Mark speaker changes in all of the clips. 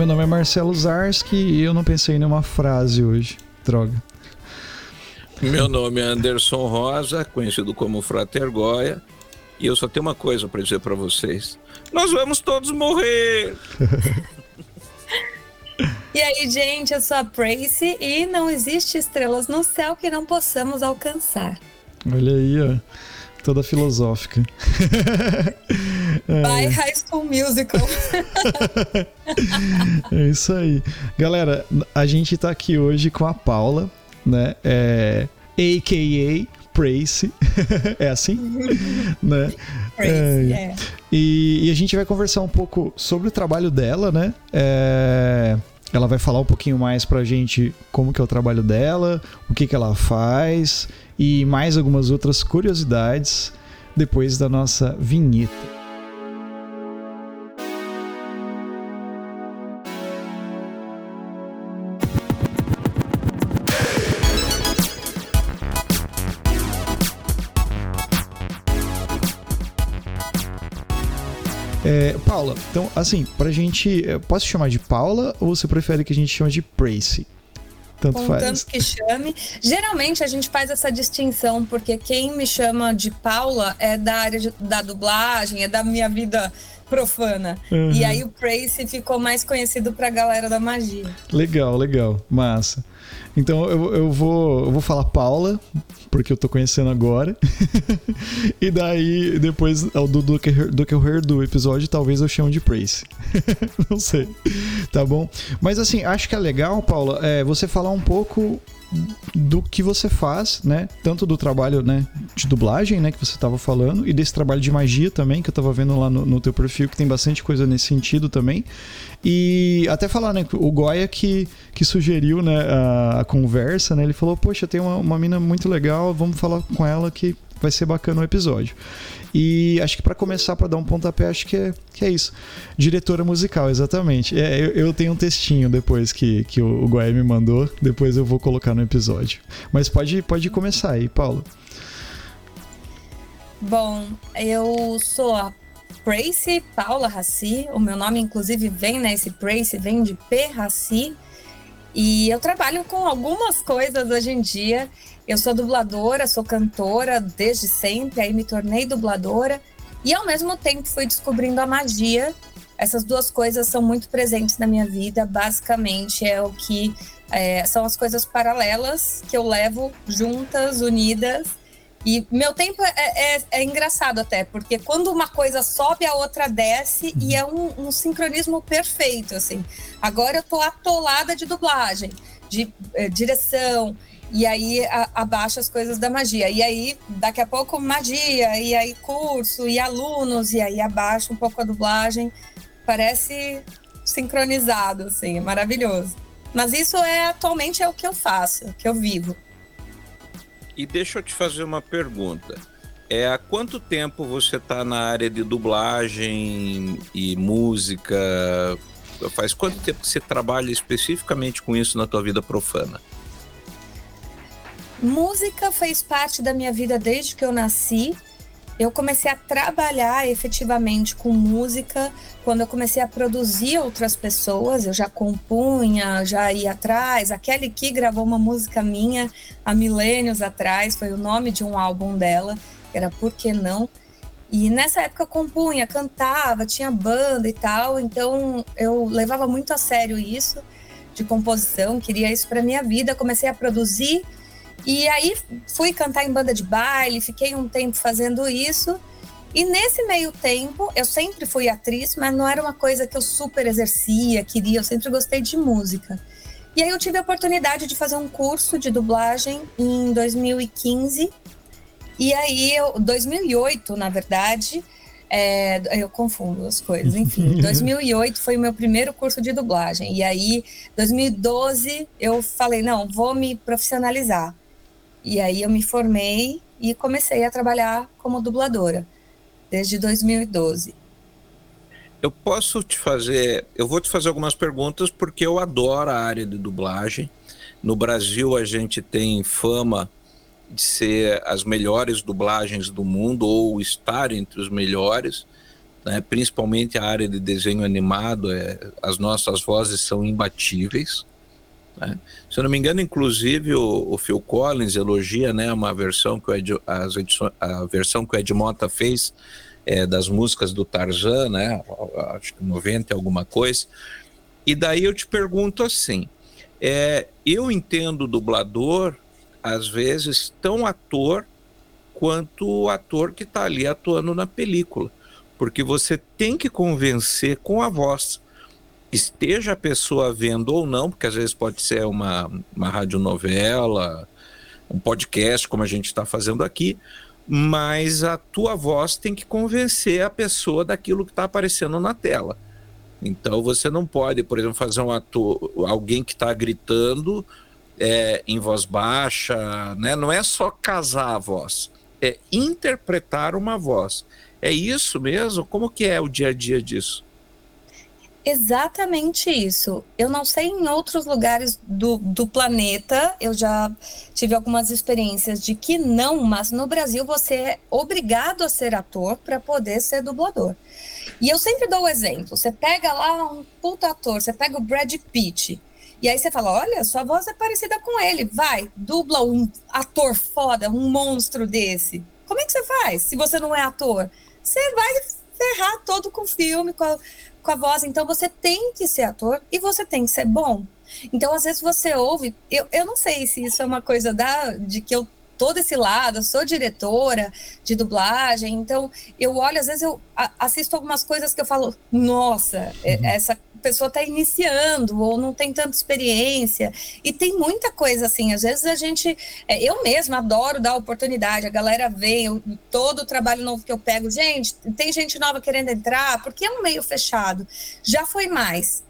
Speaker 1: Meu nome é Marcelo Zarski e eu não pensei em nenhuma frase hoje. Droga.
Speaker 2: Meu nome é Anderson Rosa, conhecido como Frater Goya, e eu só tenho uma coisa para dizer para vocês: nós vamos todos morrer.
Speaker 3: E aí, gente, eu sou a Prace e não existe estrelas no céu que não possamos alcançar.
Speaker 1: Olha aí, ó. Toda filosófica.
Speaker 3: By High School Musical.
Speaker 1: é isso aí. Galera, a gente tá aqui hoje com a Paula, né? É, AKA Prace. é assim? né?
Speaker 3: Prace, é. é.
Speaker 1: E, e, a gente vai conversar um pouco sobre o trabalho dela, né? É, ela vai falar um pouquinho mais pra gente como que é o trabalho dela, o que que ela faz e mais algumas outras curiosidades depois da nossa vinheta. É, Paula, então, assim, pra gente. Eh, posso chamar de Paula ou você prefere que a gente chame de Pracy?
Speaker 3: Tanto faz. Tanto que chame. Geralmente a gente faz essa distinção, porque quem me chama de Paula é da área de, da dublagem, é da minha vida profana. Uhum. E aí o Prace ficou mais conhecido pra galera da magia.
Speaker 1: Legal, legal. Massa. Então eu, eu, vou, eu vou falar Paula, porque eu tô conhecendo agora. e daí, depois do, do, que, do hear do episódio, talvez eu chame de Praise. Não sei. Tá bom? Mas assim, acho que é legal, Paula, é, você falar um pouco do que você faz, né? Tanto do trabalho, né, de dublagem, né, que você estava falando, e desse trabalho de magia também, que eu estava vendo lá no, no teu perfil, que tem bastante coisa nesse sentido também. E até falar, né, o Goya que, que sugeriu, né, a, a conversa, né, ele falou, poxa, tem uma, uma mina muito legal, vamos falar com ela que vai ser bacana o episódio. E acho que para começar, para dar um pontapé, acho que é, que é isso. Diretora musical, exatamente. É, eu, eu, tenho um textinho depois que, que o, o me mandou, depois eu vou colocar no episódio. Mas pode, pode começar aí, Paulo.
Speaker 3: Bom, eu sou a Prace Paula Raci. O meu nome, inclusive, vem, né? Esse Prace vem de P. Raci. E eu trabalho com algumas coisas hoje em dia. Eu sou dubladora, sou cantora desde sempre, aí me tornei dubladora e ao mesmo tempo fui descobrindo a magia. Essas duas coisas são muito presentes na minha vida. Basicamente é o que é, são as coisas paralelas que eu levo juntas, unidas. E meu tempo é, é, é engraçado até, porque quando uma coisa sobe, a outra desce e é um, um sincronismo perfeito, assim. Agora eu tô atolada de dublagem, de é, direção, e aí abaixa as coisas da magia. E aí, daqui a pouco, magia, e aí curso, e alunos, e aí abaixa um pouco a dublagem. Parece sincronizado, assim, é maravilhoso. Mas isso é atualmente é o que eu faço, o que eu vivo.
Speaker 2: E deixa eu te fazer uma pergunta. É, há quanto tempo você está na área de dublagem e música? Faz quanto tempo que você trabalha especificamente com isso na tua vida profana?
Speaker 3: Música fez parte da minha vida desde que eu nasci. Eu comecei a trabalhar efetivamente com música quando eu comecei a produzir outras pessoas. Eu já compunha, já ia atrás. A Kelly Key gravou uma música minha há milênios atrás, foi o nome de um álbum dela, era Por Que Não? E nessa época eu compunha, cantava, tinha banda e tal, então eu levava muito a sério isso de composição, queria isso para minha vida. Comecei a produzir e aí fui cantar em banda de baile, fiquei um tempo fazendo isso. E nesse meio tempo, eu sempre fui atriz, mas não era uma coisa que eu super exercia, queria, eu sempre gostei de música. E aí eu tive a oportunidade de fazer um curso de dublagem em 2015. E aí, eu, 2008, na verdade, é, eu confundo as coisas. Enfim, 2008 foi o meu primeiro curso de dublagem. E aí, 2012, eu falei: não, vou me profissionalizar. E aí eu me formei e comecei a trabalhar como dubladora desde 2012.
Speaker 2: Eu posso te fazer, eu vou te fazer algumas perguntas porque eu adoro a área de dublagem. No Brasil a gente tem fama de ser as melhores dublagens do mundo ou estar entre os melhores. né? principalmente a área de desenho animado, é, as nossas vozes são imbatíveis. Né? Se eu não me engano, inclusive o, o Phil Collins elogia né, uma versão que o Ed, as a versão que o Ed Mota fez é, das músicas do Tarzan, né? acho que 90 alguma coisa. E daí eu te pergunto assim, é, eu entendo o dublador, às vezes, tão ator quanto o ator que está ali atuando na película. Porque você tem que convencer com a voz. Esteja a pessoa vendo ou não, porque às vezes pode ser uma, uma radionovela, um podcast, como a gente está fazendo aqui, mas a tua voz tem que convencer a pessoa daquilo que está aparecendo na tela. Então você não pode, por exemplo, fazer um ator, alguém que está gritando é, em voz baixa, né? Não é só casar a voz, é interpretar uma voz. É isso mesmo? Como que é o dia a dia disso?
Speaker 3: Exatamente isso. Eu não sei em outros lugares do, do planeta, eu já tive algumas experiências de que não, mas no Brasil você é obrigado a ser ator para poder ser dublador. E eu sempre dou o exemplo: você pega lá um puta ator, você pega o Brad Pitt, e aí você fala: olha, sua voz é parecida com ele, vai, dubla um ator foda, um monstro desse. Como é que você faz se você não é ator? Você vai ferrar todo com o filme, com a, com a voz. Então você tem que ser ator e você tem que ser bom. Então, às vezes você ouve, eu, eu não sei se isso é uma coisa da, de que eu todo esse lado, eu sou diretora de dublagem, então eu olho, às vezes eu assisto algumas coisas que eu falo, nossa, uhum. essa pessoa está iniciando ou não tem tanta experiência. E tem muita coisa assim. Às vezes a gente. É, eu mesma adoro dar oportunidade. A galera vem, eu, todo o trabalho novo que eu pego. Gente, tem gente nova querendo entrar, porque é um meio fechado. Já foi mais.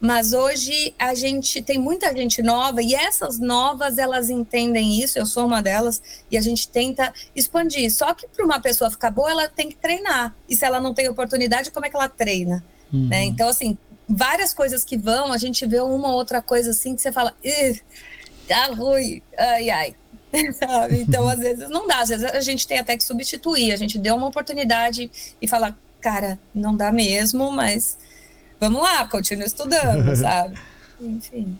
Speaker 3: Mas hoje a gente tem muita gente nova e essas novas elas entendem isso, eu sou uma delas, e a gente tenta expandir. Só que para uma pessoa ficar boa, ela tem que treinar. E se ela não tem oportunidade, como é que ela treina? Uhum. Né? Então, assim, várias coisas que vão, a gente vê uma outra coisa assim que você fala, tá ruim, ai, ai. Sabe? Então, às vezes não dá, às vezes a gente tem até que substituir, a gente deu uma oportunidade e falar, cara, não dá mesmo, mas vamos lá, continua estudando, sabe? Enfim.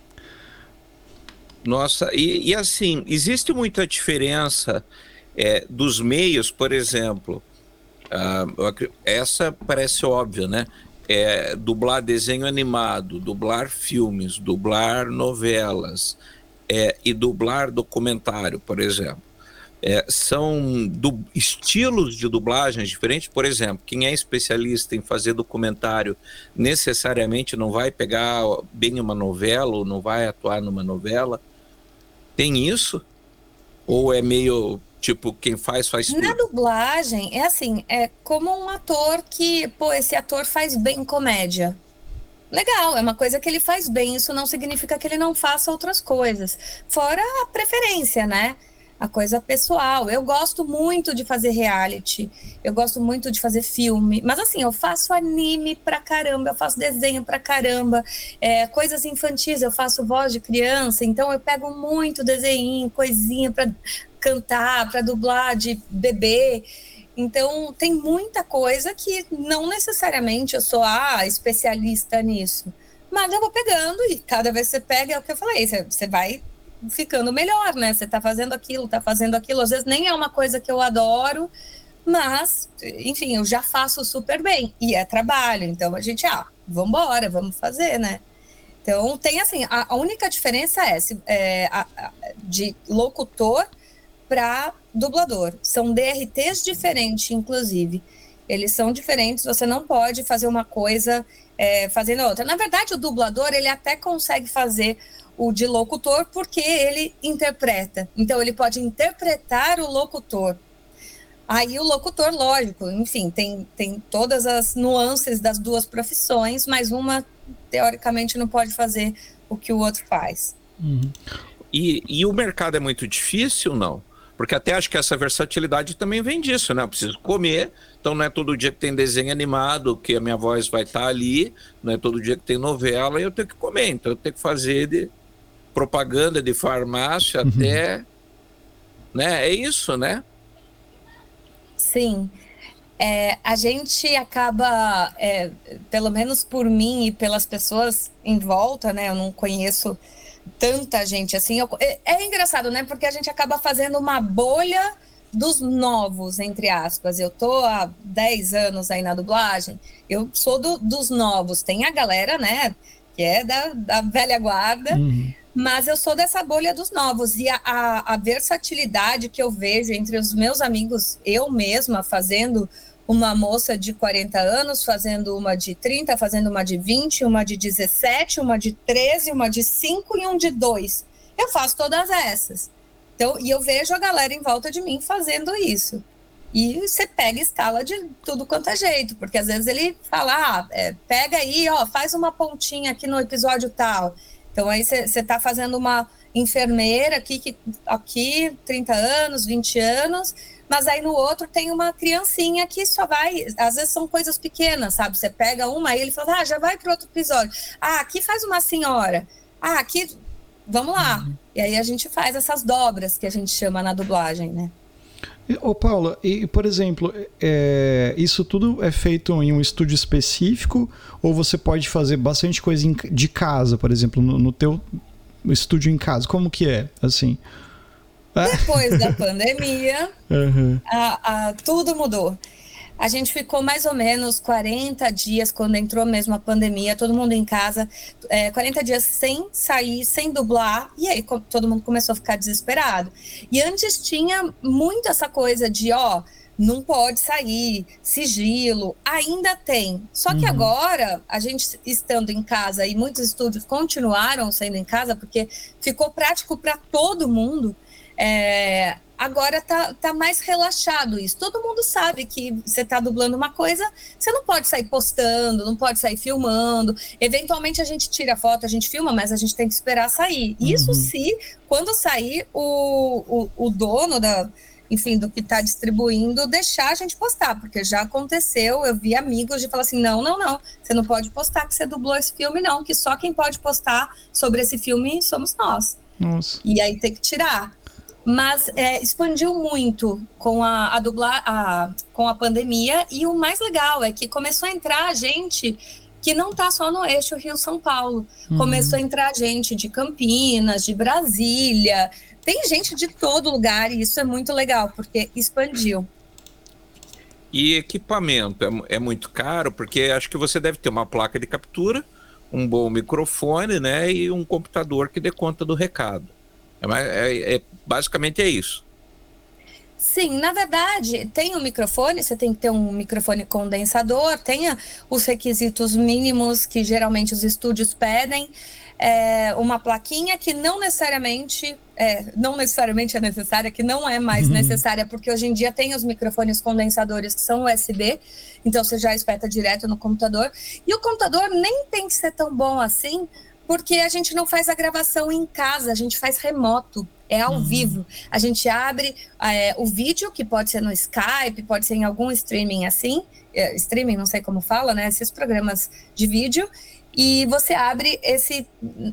Speaker 2: Nossa, e, e, assim, existe muita diferença é, dos meios, por exemplo, uh, essa parece óbvia, né? É, dublar desenho animado, dublar filmes, dublar novelas é, e dublar documentário, por exemplo. É, são du estilos de dublagens diferentes. Por exemplo, quem é especialista em fazer documentário necessariamente não vai pegar bem uma novela ou não vai atuar numa novela. Tem isso? Ou é meio tipo quem faz faz tudo?
Speaker 3: Na dublagem é assim, é como um ator que, pô, esse ator faz bem comédia. Legal, é uma coisa que ele faz bem, isso não significa que ele não faça outras coisas. Fora a preferência, né? A coisa pessoal. Eu gosto muito de fazer reality, eu gosto muito de fazer filme, mas assim, eu faço anime pra caramba, eu faço desenho pra caramba, é, coisas infantis, eu faço voz de criança, então eu pego muito desenho, coisinha pra cantar, pra dublar de bebê. Então, tem muita coisa que não necessariamente eu sou a ah, especialista nisso. Mas eu vou pegando e cada vez que você pega, é o que eu falei, você, você vai ficando melhor, né? Você tá fazendo aquilo, tá fazendo aquilo. Às vezes nem é uma coisa que eu adoro, mas, enfim, eu já faço super bem. E é trabalho, então a gente, ah, vamos vamos fazer, né? Então, tem assim, a, a única diferença é, se, é a, a, de locutor para dublador. São DRTs diferentes, inclusive. Eles são diferentes, você não pode fazer uma coisa é, fazendo outra. Na verdade, o dublador, ele até consegue fazer o de locutor porque ele interpreta. Então, ele pode interpretar o locutor. Aí, o locutor, lógico, enfim, tem, tem todas as nuances das duas profissões, mas uma, teoricamente, não pode fazer o que o outro faz.
Speaker 2: Uhum. E, e o mercado é muito difícil, não? Porque até acho que essa versatilidade também vem disso, né? Eu preciso comer, então não é todo dia que tem desenho animado, que a minha voz vai estar ali, não é todo dia que tem novela e eu tenho que comer, então eu tenho que fazer de, propaganda de farmácia uhum. até. Né? É isso, né?
Speaker 3: Sim. É, a gente acaba, é, pelo menos por mim e pelas pessoas em volta, né? Eu não conheço tanta gente assim. Eu, é, é, engraçado, né? Porque a gente acaba fazendo uma bolha dos novos, entre aspas. Eu tô há 10 anos aí na dublagem, eu sou do, dos novos. Tem a galera, né? Que é da, da velha guarda. Uhum mas eu sou dessa bolha dos novos e a, a, a, versatilidade que eu vejo entre os meus amigos, eu mesma fazendo uma moça de 40 anos, fazendo uma de 30, fazendo uma de 20, uma de 17, uma de 13, uma de 5 e um de 2. Eu faço todas essas. Então, e eu vejo a galera em volta de mim fazendo isso. E você pega escala de tudo quanto é jeito, porque às vezes ele fala, ah, é, pega aí, ó, faz uma pontinha aqui no episódio tal. Então aí você está fazendo uma enfermeira aqui, que, aqui 30 anos, 20 anos, mas aí no outro tem uma criancinha que só vai, às vezes são coisas pequenas, sabe? Você pega uma e ele fala, ah, já vai para outro episódio. Ah, aqui faz uma senhora. Ah, aqui, vamos lá. Uhum. E aí a gente faz essas dobras que a gente chama na dublagem, né?
Speaker 1: Ô Paula, e por exemplo, é, isso tudo é feito em um estúdio específico ou você pode fazer bastante coisa de casa, por exemplo, no, no teu estúdio em casa? Como que é, assim?
Speaker 3: Depois da pandemia, uhum. a, a, tudo mudou. A gente ficou mais ou menos 40 dias, quando entrou mesmo a pandemia, todo mundo em casa, é, 40 dias sem sair, sem dublar, e aí todo mundo começou a ficar desesperado. E antes tinha muito essa coisa de, ó, não pode sair, sigilo, ainda tem. Só que uhum. agora, a gente estando em casa e muitos estúdios continuaram sendo em casa, porque ficou prático para todo mundo. É, agora tá, tá mais relaxado isso. Todo mundo sabe que você tá dublando uma coisa, você não pode sair postando, não pode sair filmando. Eventualmente a gente tira foto, a gente filma, mas a gente tem que esperar sair. Isso uhum. se, quando sair, o, o, o dono da, enfim, do que está distribuindo, deixar a gente postar, porque já aconteceu, eu vi amigos de falar assim, não, não, não, você não pode postar que você dublou esse filme, não, que só quem pode postar sobre esse filme somos nós. Nossa. E aí tem que tirar mas é, expandiu muito com a, a dublar, a, com a pandemia e o mais legal é que começou a entrar gente que não está só no eixo Rio-São Paulo. Uhum. Começou a entrar gente de Campinas, de Brasília, tem gente de todo lugar e isso é muito legal, porque expandiu.
Speaker 2: E equipamento é, é muito caro, porque acho que você deve ter uma placa de captura, um bom microfone, né, e um computador que dê conta do recado. É, é, é, basicamente é isso.
Speaker 3: Sim, na verdade, tem um microfone, você tem que ter um microfone condensador, tenha os requisitos mínimos que geralmente os estúdios pedem, é, uma plaquinha que não necessariamente, é, não necessariamente é necessária, que não é mais uhum. necessária, porque hoje em dia tem os microfones condensadores que são USB, então você já espeta direto no computador. E o computador nem tem que ser tão bom assim, porque a gente não faz a gravação em casa, a gente faz remoto, é ao uhum. vivo. A gente abre é, o vídeo, que pode ser no Skype, pode ser em algum streaming assim, é, streaming, não sei como fala, né? Esses programas de vídeo. E você abre esse,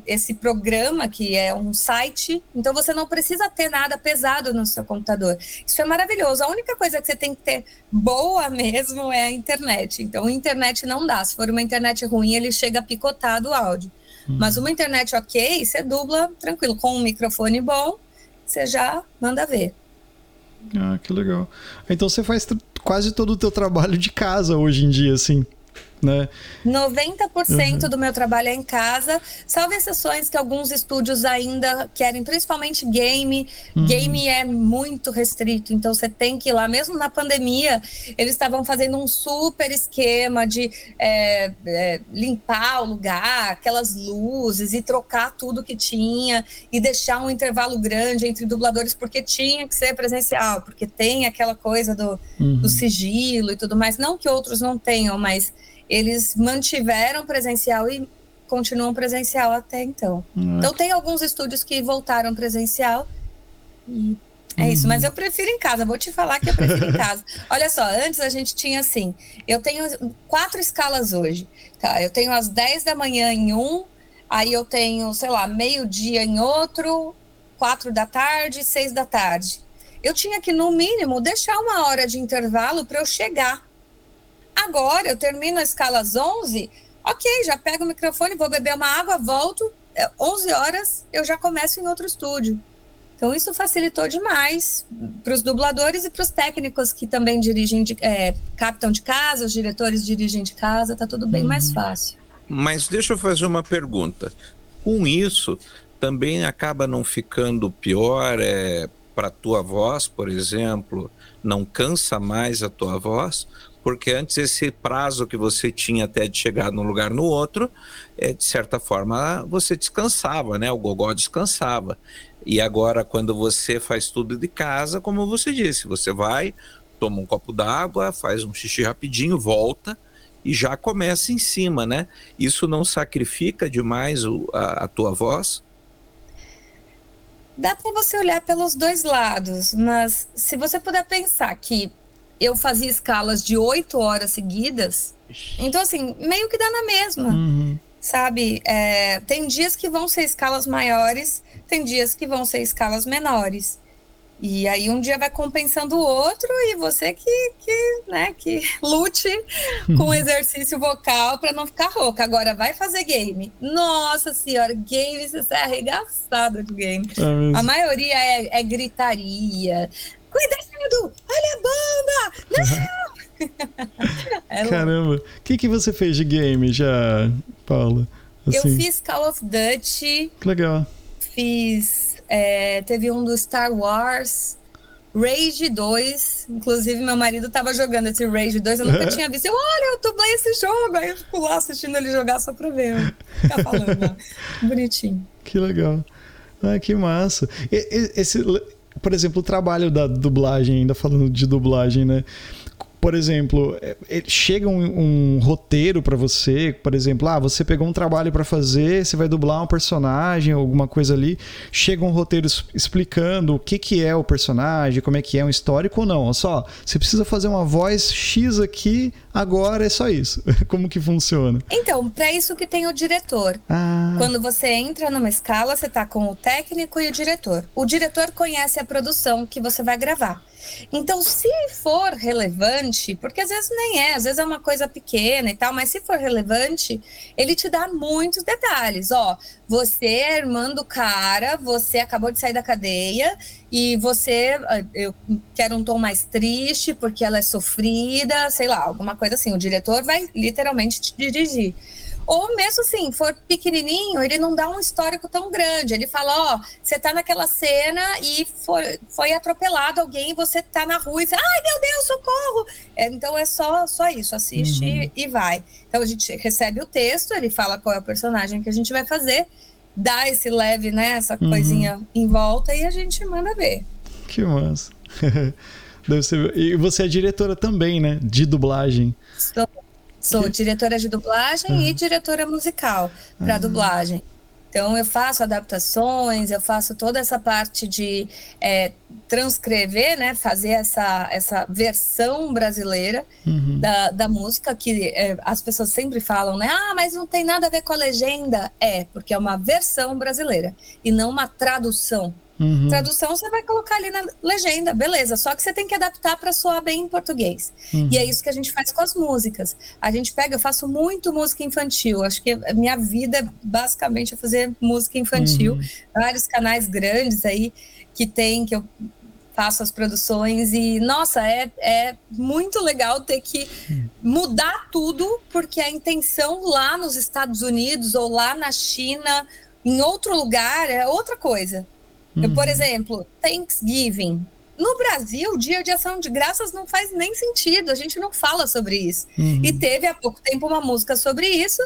Speaker 3: esse programa, que é um site, então você não precisa ter nada pesado no seu computador. Isso é maravilhoso. A única coisa que você tem que ter boa mesmo é a internet. Então, a internet não dá. Se for uma internet ruim, ele chega picotado o áudio. Hum. Mas uma internet ok, você dubla tranquilo, com um microfone bom, você já manda ver.
Speaker 1: Ah, que legal. Então você faz quase todo o teu trabalho de casa hoje em dia, assim né?
Speaker 3: 90% uhum. do meu trabalho é em casa, salvo exceções que alguns estúdios ainda querem, principalmente game. Uhum. Game é muito restrito, então você tem que ir lá. Mesmo na pandemia, eles estavam fazendo um super esquema de é, é, limpar o lugar, aquelas luzes e trocar tudo que tinha e deixar um intervalo grande entre dubladores, porque tinha que ser presencial, porque tem aquela coisa do, uhum. do sigilo e tudo mais. Não que outros não tenham, mas eles mantiveram presencial e continuam presencial até então. Uhum. Então tem alguns estúdios que voltaram presencial e é isso, mas uhum. eu prefiro em casa, vou te falar que eu prefiro em casa. Olha só, antes a gente tinha assim, eu tenho quatro escalas hoje, tá? Eu tenho às 10 da manhã em um, aí eu tenho, sei lá, meio-dia em outro, quatro da tarde, seis da tarde. Eu tinha que, no mínimo, deixar uma hora de intervalo para eu chegar Agora, eu termino a escala às 11, ok, já pego o microfone, vou beber uma água, volto, 11 é, horas eu já começo em outro estúdio. Então, isso facilitou demais para os dubladores e para os técnicos que também dirigem, de, é, captam de casa, os diretores dirigem de casa, tá tudo bem uhum. mais fácil.
Speaker 2: Mas deixa eu fazer uma pergunta. Com isso, também acaba não ficando pior é, para a tua voz, por exemplo? Não cansa mais a tua voz? Porque antes esse prazo que você tinha até de chegar num lugar no outro, é, de certa forma você descansava, né? O gogó descansava. E agora, quando você faz tudo de casa, como você disse, você vai, toma um copo d'água, faz um xixi rapidinho, volta e já começa em cima, né? Isso não sacrifica demais o, a, a tua voz?
Speaker 3: Dá para você olhar pelos dois lados, mas se você puder pensar que eu fazia escalas de oito horas seguidas, então assim, meio que dá na mesma. Uhum sabe? É, tem dias que vão ser escalas maiores, tem dias que vão ser escalas menores. E aí um dia vai compensando o outro e você que, que, né, que lute com o exercício vocal para não ficar rouca. Agora vai fazer game. Nossa senhora, game você é arregaçado de game. É a maioria é, é gritaria. Cuidado! Olha a bomba! Não!
Speaker 1: Caramba, o que, que você fez de game já, Paula?
Speaker 3: Assim. Eu fiz Call of Duty.
Speaker 1: Que legal.
Speaker 3: Fiz. É, teve um do Star Wars. Rage 2, inclusive meu marido tava jogando esse Rage 2, eu nunca tinha visto. Eu, olha, eu dublei esse jogo, aí eu fico lá assistindo ele jogar só pra ver, ficar falando. Bonitinho.
Speaker 1: Que legal. Ah, que massa. Esse, por exemplo, o trabalho da dublagem, ainda falando de dublagem, né? Por exemplo, é, é, chega um, um roteiro para você, por exemplo, ah, você pegou um trabalho para fazer, você vai dublar um personagem, alguma coisa ali, chega um roteiro explicando o que, que é o personagem, como é que é um histórico ou não. Olha só, você precisa fazer uma voz X aqui, agora é só isso. Como que funciona?
Speaker 3: Então, para isso que tem o diretor. Ah. Quando você entra numa escala, você tá com o técnico e o diretor. O diretor conhece a produção que você vai gravar. Então, se for relevante, porque às vezes nem é, às vezes é uma coisa pequena e tal, mas se for relevante, ele te dá muitos detalhes. Ó, você é irmã do cara, você acabou de sair da cadeia e você, ah, eu quero um tom mais triste porque ela é sofrida, sei lá, alguma coisa assim. O diretor vai literalmente te dirigir. Ou mesmo assim, for pequenininho, ele não dá um histórico tão grande. Ele fala, ó, você tá naquela cena e foi, foi atropelado alguém, você tá na rua e fala, ai meu Deus, socorro! É, então é só, só isso, assiste uhum. e vai. Então a gente recebe o texto, ele fala qual é o personagem que a gente vai fazer, dá esse leve, né, essa uhum. coisinha em volta e a gente manda ver.
Speaker 1: Que massa. Deve ser... E você é diretora também, né? De dublagem.
Speaker 3: Estou Sou diretora de dublagem uhum. e diretora musical para uhum. dublagem. Então, eu faço adaptações, eu faço toda essa parte de é, transcrever, né, fazer essa, essa versão brasileira uhum. da, da música, que é, as pessoas sempre falam, né, ah, mas não tem nada a ver com a legenda. É, porque é uma versão brasileira e não uma tradução Uhum. Tradução você vai colocar ali na legenda, beleza. Só que você tem que adaptar para soar bem em português. Uhum. E é isso que a gente faz com as músicas. A gente pega, eu faço muito música infantil. Acho que a minha vida basicamente é fazer música infantil. Uhum. Vários canais grandes aí que tem, que eu faço as produções e nossa é, é muito legal ter que mudar tudo porque a intenção lá nos Estados Unidos ou lá na China em outro lugar é outra coisa Uhum. por exemplo, Thanksgiving. No Brasil, dia de ação de graças não faz nem sentido, a gente não fala sobre isso. Uhum. E teve há pouco tempo uma música sobre isso.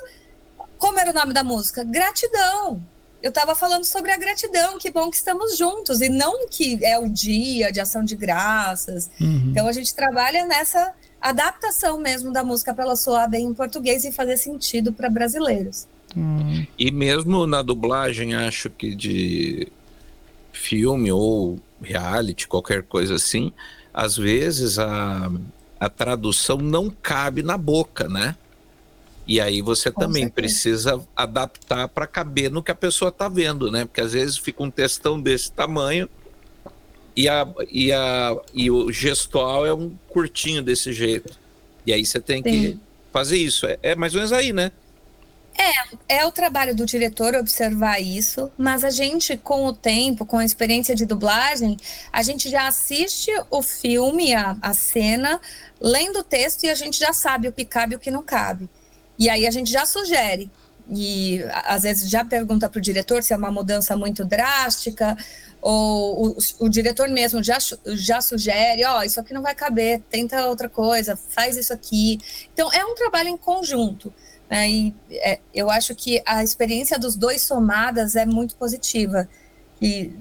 Speaker 3: Como era o nome da música? Gratidão. Eu estava falando sobre a gratidão, que bom que estamos juntos, e não que é o dia de ação de graças. Uhum. Então a gente trabalha nessa adaptação mesmo da música para ela soar bem em português e fazer sentido para brasileiros.
Speaker 2: Uhum. E mesmo na dublagem, acho que de filme ou reality, qualquer coisa assim, às vezes a, a tradução não cabe na boca, né? E aí você Com também certeza. precisa adaptar para caber no que a pessoa está vendo, né? Porque às vezes fica um textão desse tamanho e, a, e, a, e o gestual é um curtinho desse jeito. E aí você tem Sim. que fazer isso. É, é mais ou menos aí, né?
Speaker 3: É, é o trabalho do diretor observar isso, mas a gente, com o tempo, com a experiência de dublagem, a gente já assiste o filme, a, a cena, lendo o texto e a gente já sabe o que cabe e o que não cabe. E aí a gente já sugere. E às vezes já pergunta para o diretor se é uma mudança muito drástica, ou o, o diretor mesmo já, já sugere: ó, oh, isso aqui não vai caber, tenta outra coisa, faz isso aqui. Então é um trabalho em conjunto. Né? E é, eu acho que a experiência dos dois somadas é muito positiva. E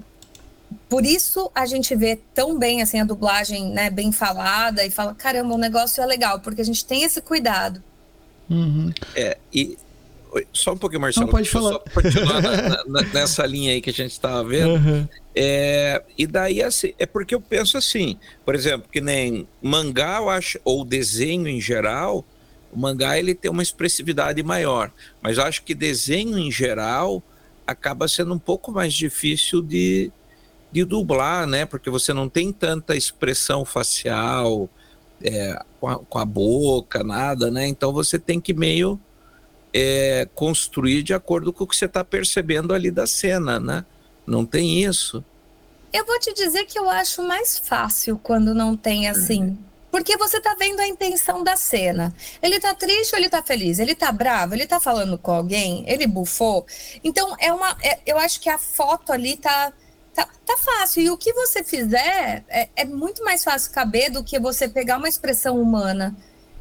Speaker 3: por isso a gente vê tão bem assim a dublagem né, bem falada e fala: caramba, o negócio é legal, porque a gente tem esse cuidado.
Speaker 2: Uhum. É, e só um pouquinho, Marcelo.
Speaker 1: Não, pode falar. Só
Speaker 2: continuar na, na, nessa linha aí que a gente estava vendo. Uhum. É, e daí, assim, é porque eu penso assim, por exemplo, que nem mangá, eu acho, ou desenho em geral, o mangá ele tem uma expressividade maior, mas acho que desenho em geral acaba sendo um pouco mais difícil de, de dublar, né? Porque você não tem tanta expressão facial é, com, a, com, a, boca, nada, né? Então você tem que meio é, construir de acordo com o que você está percebendo ali da cena, né? Não tem isso.
Speaker 3: Eu vou te dizer que eu acho mais fácil quando não tem assim. Porque você tá vendo a intenção da cena. Ele tá triste ou ele tá feliz? Ele tá bravo? Ele tá falando com alguém? Ele bufou? Então, é uma. É, eu acho que a foto ali tá, tá, tá fácil. E o que você fizer é, é, muito mais fácil caber do que você pegar uma expressão humana.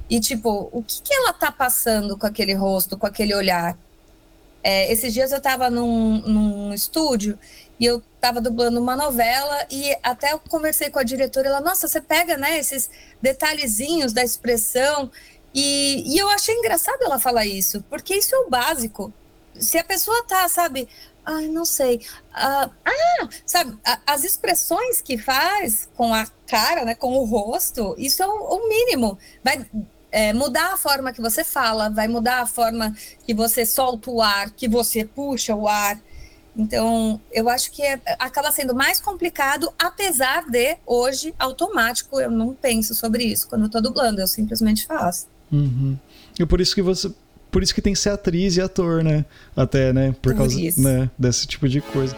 Speaker 3: E, tipo, o que, que ela tá passando com aquele rosto, com aquele olhar? É, esses dias eu tava num, num estúdio e eu estava dublando uma novela e até eu conversei com a diretora, ela, nossa, você pega, né, esses detalhezinhos da expressão e, e eu achei engraçado ela falar isso, porque isso é o básico. Se a pessoa tá, sabe, ai, não sei, ah, ah sabe, as expressões que faz com a cara, né, com o rosto, isso é o, o mínimo. Vai é, mudar a forma que você fala, vai mudar a forma que você solta o ar, que você puxa o ar. Então, eu acho que é, acaba sendo mais complicado, apesar de hoje, automático, eu não penso sobre isso quando eu tô dublando, eu simplesmente faço.
Speaker 1: Uhum. E por isso que você. Por isso que tem que ser atriz e ator, né? Até, né? Por, por causa né? desse tipo de coisa.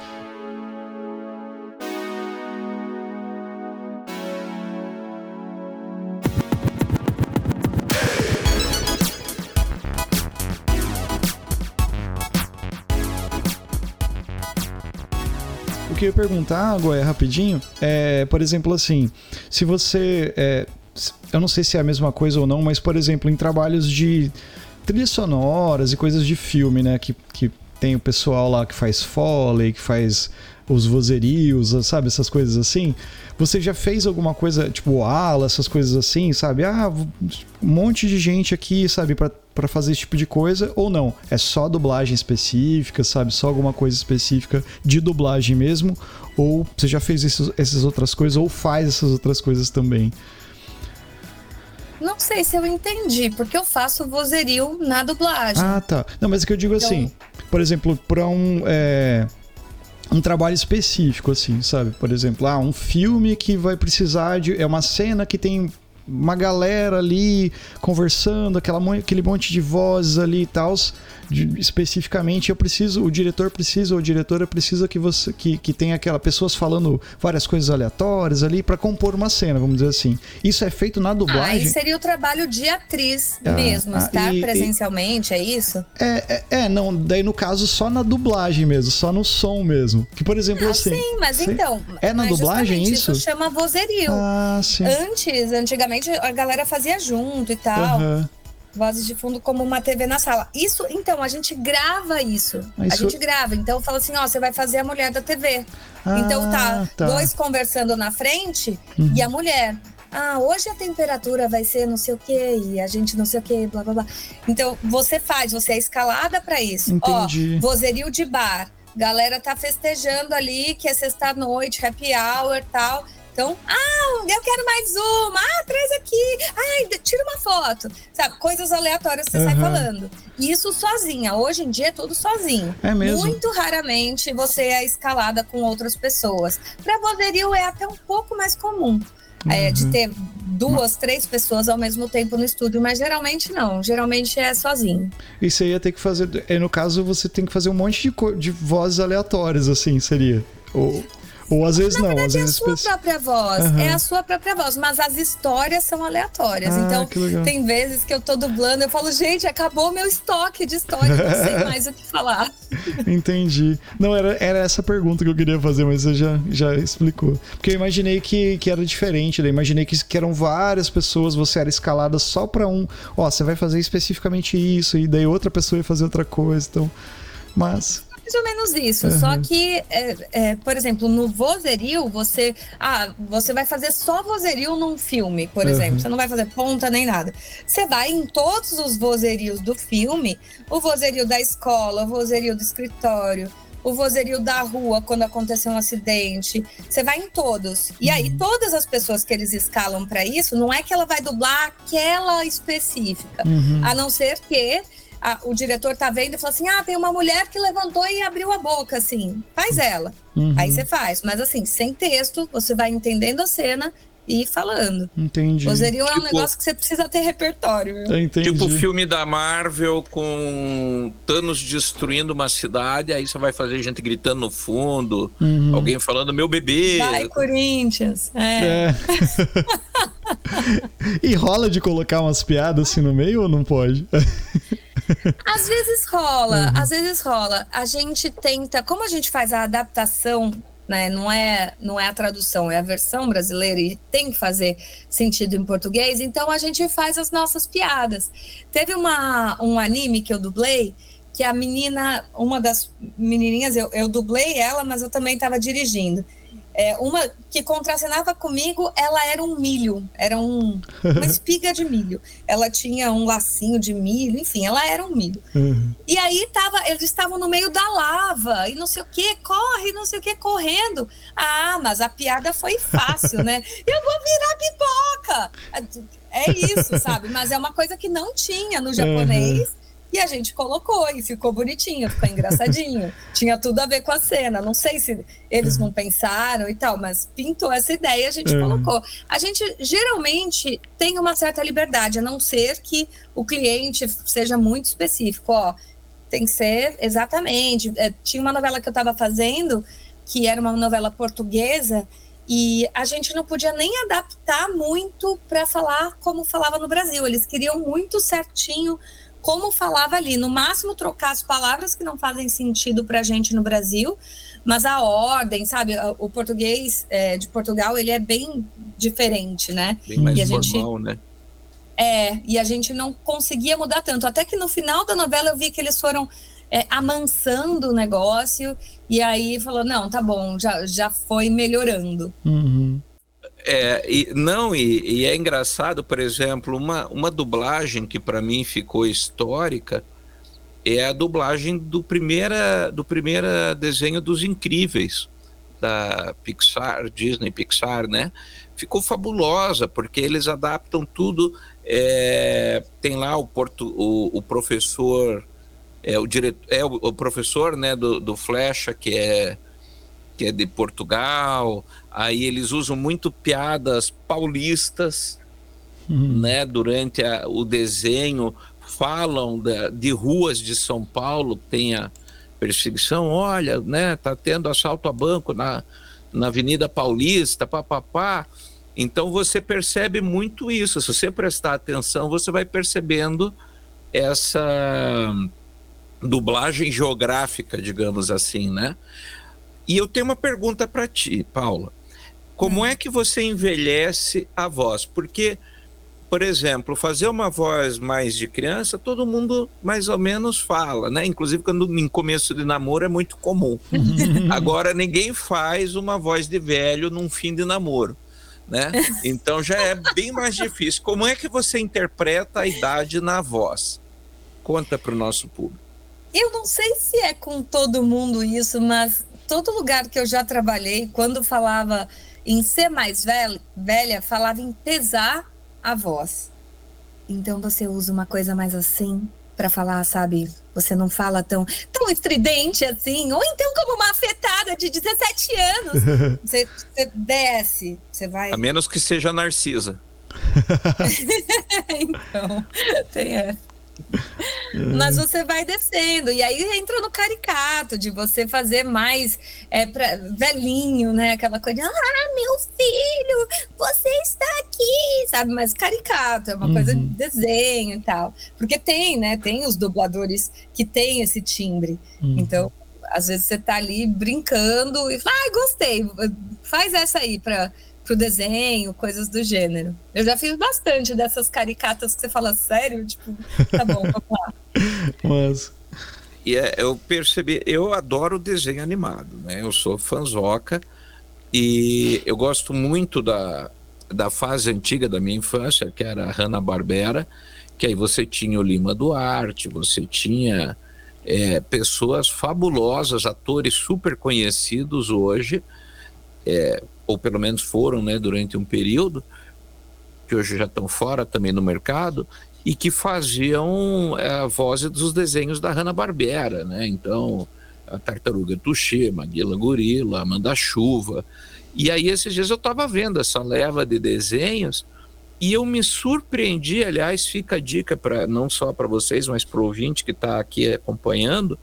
Speaker 1: Que eu ia perguntar, agora rapidinho, é, por exemplo, assim, se você. É, eu não sei se é a mesma coisa ou não, mas, por exemplo, em trabalhos de trilhas sonoras e coisas de filme, né? Que, que tem o pessoal lá que faz foley, que faz os vozerios, sabe? Essas coisas assim. Você já fez alguma coisa, tipo ala, essas coisas assim, sabe? Ah, um monte de gente aqui, sabe, para fazer esse tipo de coisa, ou não? É só dublagem específica, sabe? Só alguma coisa específica de dublagem mesmo? Ou você já fez essas outras coisas, ou faz essas outras coisas também?
Speaker 3: Não sei se eu entendi, porque eu faço vozerio na dublagem.
Speaker 1: Ah, tá. Não, mas é que eu digo então... assim, por exemplo, para um. É um trabalho específico, assim, sabe? Por exemplo, ah, um filme que vai precisar de. É uma cena que tem uma galera ali conversando, aquela, aquele monte de vozes ali e tal. Especificamente, eu preciso, o diretor precisa, ou a diretora precisa que você que, que tenha aquela pessoas falando várias coisas aleatórias ali para compor uma cena, vamos dizer assim. Isso é feito na dublagem.
Speaker 3: Ah, seria o trabalho de atriz ah, mesmo, ah, estar e, presencialmente, e, é isso?
Speaker 1: É, é, é, não, daí no caso só na dublagem mesmo, só no som mesmo. Que por exemplo
Speaker 3: ah,
Speaker 1: assim.
Speaker 3: Sim, mas então.
Speaker 1: É na dublagem isso?
Speaker 3: Isso chama vozerio.
Speaker 1: Ah, sim.
Speaker 3: Antes, antigamente a galera fazia junto e tal. Uhum. Vozes de fundo como uma TV na sala. Isso, então, a gente grava isso. Ah, isso... A gente grava. Então fala assim, ó, você vai fazer a mulher da TV. Ah, então tá, tá, dois conversando na frente uhum. e a mulher. Ah, hoje a temperatura vai ser não sei o que e a gente não sei o que, blá blá blá. Então você faz, você é escalada para isso.
Speaker 1: Entendi.
Speaker 3: Ó, vozerio de bar. Galera tá festejando ali que é sexta-noite, happy hour tal. Então, ah, eu quero mais uma. Ah, traz aqui. Ai, tira uma foto. Sabe, coisas aleatórias que você uhum. sai falando. Isso sozinha. Hoje em dia é tudo sozinho.
Speaker 1: É mesmo.
Speaker 3: Muito raramente você é escalada com outras pessoas. Para vozerio é até um pouco mais comum. uhum. é, de ter duas, três pessoas ao mesmo tempo no estúdio, mas geralmente não. Geralmente é sozinho.
Speaker 1: E você ia ter que fazer. No caso, você tem que fazer um monte de, de vozes aleatórias, assim, seria? Ou. Ou às vezes
Speaker 3: Na
Speaker 1: não,
Speaker 3: verdade,
Speaker 1: às vezes
Speaker 3: é a sua própria voz. Uhum. É a sua própria voz, mas as histórias são aleatórias. Ah, então, tem vezes que eu tô dublando, eu falo, gente, acabou meu estoque de história, não sei mais o que falar.
Speaker 1: Entendi. Não, era, era essa pergunta que eu queria fazer, mas você já, já explicou. Porque eu imaginei que, que era diferente, né? Imaginei que, que eram várias pessoas, você era escalada só para um. Ó, você vai fazer especificamente isso, e daí outra pessoa ia fazer outra coisa. Então. Mas
Speaker 3: mais ou menos isso. Uhum. Só que, é, é, por exemplo, no vozerio, você. Ah, você vai fazer só vozerio num filme, por uhum. exemplo. Você não vai fazer ponta nem nada. Você vai em todos os vozerios do filme, o vozerio da escola, o vozerio do escritório o vozerio da rua quando aconteceu um acidente. Você vai em todos. E aí, uhum. todas as pessoas que eles escalam para isso, não é que ela vai dublar aquela específica. Uhum. A não ser que a, o diretor tá vendo e fala assim: ah, tem uma mulher que levantou e abriu a boca, assim, faz ela. Uhum. Aí você faz, mas assim, sem texto, você vai entendendo a cena e falando.
Speaker 1: Entendi.
Speaker 3: Vozerio tipo, é um tipo negócio que você precisa ter repertório.
Speaker 2: Entendi. Tipo o filme da Marvel com Thanos destruindo uma cidade, aí você vai fazer gente gritando no fundo, uhum. alguém falando meu bebê.
Speaker 3: Vai, Corinthians. É. é.
Speaker 1: e rola de colocar umas piadas assim no meio ou não pode?
Speaker 3: Às vezes rola, uhum. às vezes rola. A gente tenta, como a gente faz a adaptação, né? Não é, não é a tradução, é a versão brasileira e tem que fazer sentido em português. Então a gente faz as nossas piadas. Teve uma, um anime que eu dublei que a menina, uma das menininhas, eu, eu dublei ela, mas eu também estava dirigindo. É, uma que contracenava comigo, ela era um milho, era um, uma espiga de milho. Ela tinha um lacinho de milho, enfim, ela era um milho. Uhum. E aí tava, eles estavam no meio da lava e não sei o que, corre, não sei o que, correndo. Ah, mas a piada foi fácil, né? Eu vou virar pipoca! É isso, sabe? Mas é uma coisa que não tinha no japonês. Uhum. E a gente colocou e ficou bonitinho, ficou engraçadinho. Tinha tudo a ver com a cena. Não sei se eles não pensaram e tal, mas pintou essa ideia e a gente uhum. colocou. A gente geralmente tem uma certa liberdade, a não ser que o cliente seja muito específico. Ó, tem que ser exatamente. É, tinha uma novela que eu estava fazendo, que era uma novela portuguesa, e a gente não podia nem adaptar muito para falar como falava no Brasil. Eles queriam muito certinho como falava ali. No máximo, trocar as palavras que não fazem sentido para a gente no Brasil, mas a ordem, sabe? O português é, de Portugal, ele é bem diferente, né?
Speaker 2: Bem mais e a formal, gente... né?
Speaker 3: É, e a gente não conseguia mudar tanto. Até que no final da novela eu vi que eles foram é, amansando o negócio e aí falou, não, tá bom, já, já foi melhorando.
Speaker 1: Uhum.
Speaker 2: É, e, não, e, e, é engraçado, por exemplo, uma, uma dublagem que para mim ficou histórica é a dublagem do primeira do primeiro desenho dos Incríveis da Pixar, Disney Pixar, né? Ficou fabulosa porque eles adaptam tudo. É, tem lá o, porto, o, o professor, é o diretor, é o, o professor, né, do, do Flecha que é que é de Portugal. Aí eles usam muito piadas paulistas, uhum. né? Durante a, o desenho falam de, de, ruas de São Paulo que tem a perseguição. Olha, né? Tá tendo assalto a banco na, na Avenida Paulista, papapá. Então você percebe muito isso. Se você prestar atenção, você vai percebendo essa dublagem geográfica, digamos assim, né? E eu tenho uma pergunta para ti, Paula. Como é que você envelhece a voz? Porque, por exemplo, fazer uma voz mais de criança, todo mundo mais ou menos fala, né? Inclusive quando em começo de namoro é muito comum. Agora ninguém faz uma voz de velho num fim de namoro. Né? Então já é bem mais difícil. Como é que você interpreta a idade na voz? Conta para o nosso público.
Speaker 3: Eu não sei se é com todo mundo isso, mas todo lugar que eu já trabalhei, quando falava em ser mais velha, velha falava em pesar a voz. Então você usa uma coisa mais assim para falar, sabe? Você não fala tão, tão estridente assim, ou então como uma afetada de 17 anos. você, você desce, você vai.
Speaker 2: A menos que seja Narcisa.
Speaker 3: então, tem essa. Mas você vai descendo, e aí entra no caricato de você fazer mais é, pra, velhinho, né? Aquela coisa, ah, meu filho, você está aqui, sabe? Mas caricato, é uma uhum. coisa de desenho e tal. Porque tem, né? Tem os dubladores que têm esse timbre. Uhum. Então, às vezes você tá ali brincando e fala, ah, gostei, faz essa aí para pro desenho, coisas do gênero. Eu já fiz bastante dessas caricatas que você fala, sério? Tipo, tá bom, vamos lá.
Speaker 1: Mas...
Speaker 2: E é, eu percebi, eu adoro desenho animado, né? Eu sou fanzoca e eu gosto muito da, da fase antiga da minha infância, que era a Hanna-Barbera, que aí você tinha o Lima Duarte, você tinha é, pessoas fabulosas, atores super conhecidos hoje, é, ou pelo menos foram né, durante um período, que hoje já estão fora também no mercado, e que faziam é, a voz dos desenhos da Hanna-Barbera, né? Então, a Tartaruga Tuxê, Maguila Gorila, Amanda Chuva. E aí, esses dias eu estava vendo essa leva de desenhos e eu me surpreendi, aliás, fica a dica para não só para vocês, mas para o ouvinte que está aqui acompanhando.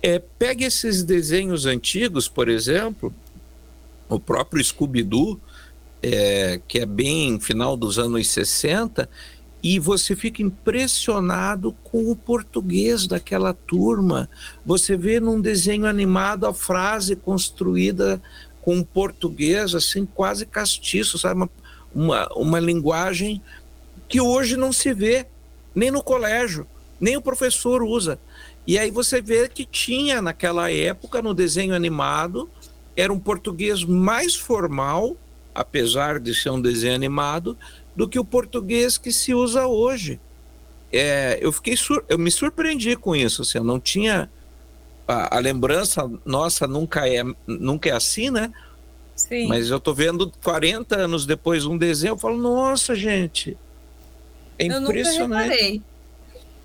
Speaker 2: É, pegue esses desenhos antigos, por exemplo, o próprio Scooby-Doo, é, que é bem final dos anos 60, e você fica impressionado com o português daquela turma. Você vê num desenho animado a frase construída com português assim quase castiço, sabe? Uma, uma, uma linguagem que hoje não se vê nem no colégio, nem o professor usa. E aí você vê que tinha naquela época no desenho animado era um português mais formal, apesar de ser um desenho animado, do que o português que se usa hoje. É, eu fiquei sur eu me surpreendi com isso, assim, eu não tinha a, a, lembrança nossa nunca é nunca é assim, né?
Speaker 3: Sim.
Speaker 2: Mas eu tô vendo 40 anos depois um desenho, eu falo, nossa, gente, é impressionante.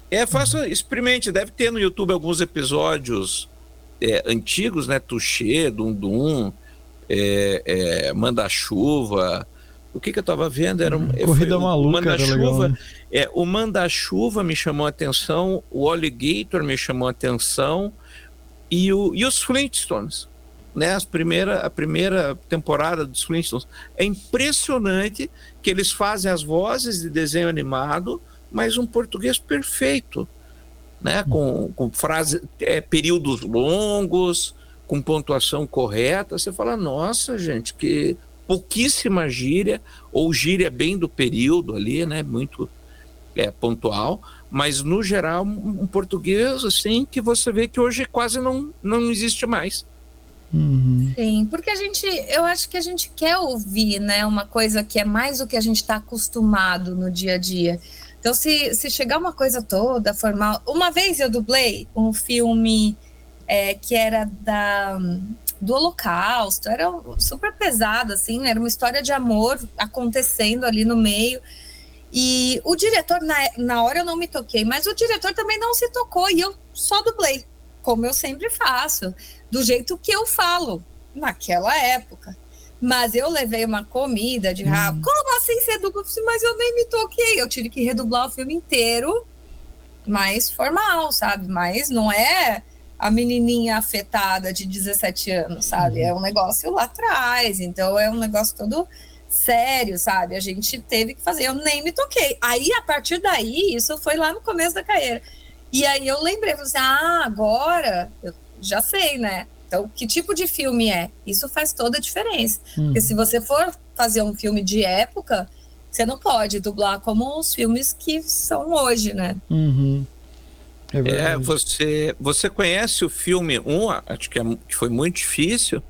Speaker 2: É, faça, experimente, deve ter no YouTube alguns episódios é, antigos, né? Tuxê, Dundum, é, é, Manda-Chuva. O que, que eu estava vendo era um,
Speaker 1: é, Corrida Maluca, Manda-Chuva. Né?
Speaker 2: É, o Manda-Chuva me chamou a atenção, o Alligator me chamou a atenção e, o, e os Flintstones. Né, as primeira, a primeira temporada dos Flintstones. É impressionante que eles fazem as vozes de desenho animado, mas um português perfeito né? com, com frase, é, períodos longos, com pontuação correta. Você fala, nossa, gente, que pouquíssima gíria, ou gíria bem do período ali, né? Muito é, pontual, mas no geral um, um português assim que você vê que hoje quase não, não existe mais.
Speaker 3: Uhum. Sim, porque a gente, eu acho que a gente quer ouvir, né, uma coisa que é mais o que a gente está acostumado no dia a dia. Então, se, se chegar uma coisa toda formal. Uma vez eu dublei um filme é, que era da, do Holocausto, era super pesado, assim, era uma história de amor acontecendo ali no meio. E o diretor, na, na hora eu não me toquei, mas o diretor também não se tocou e eu só dublei, como eu sempre faço, do jeito que eu falo naquela época. Mas eu levei uma comida de rabo. Hum. Como assim você dubla? Mas eu nem me toquei. Eu tive que redublar o filme inteiro, mais formal, sabe? Mas não é a menininha afetada de 17 anos, sabe? Uhum. É um negócio lá atrás. Então é um negócio todo sério, sabe? A gente teve que fazer. Eu nem me toquei. Aí, a partir daí, isso foi lá no começo da carreira. E aí eu lembrei, falei assim, ah, agora eu já sei, né? Então, que tipo de filme é? Isso faz toda a diferença. Hum. Porque se você for fazer um filme de época, você não pode dublar como os filmes que são hoje, né?
Speaker 1: Uhum.
Speaker 2: É, é, você, você conhece o filme 1, um, acho que, é, que foi muito difícil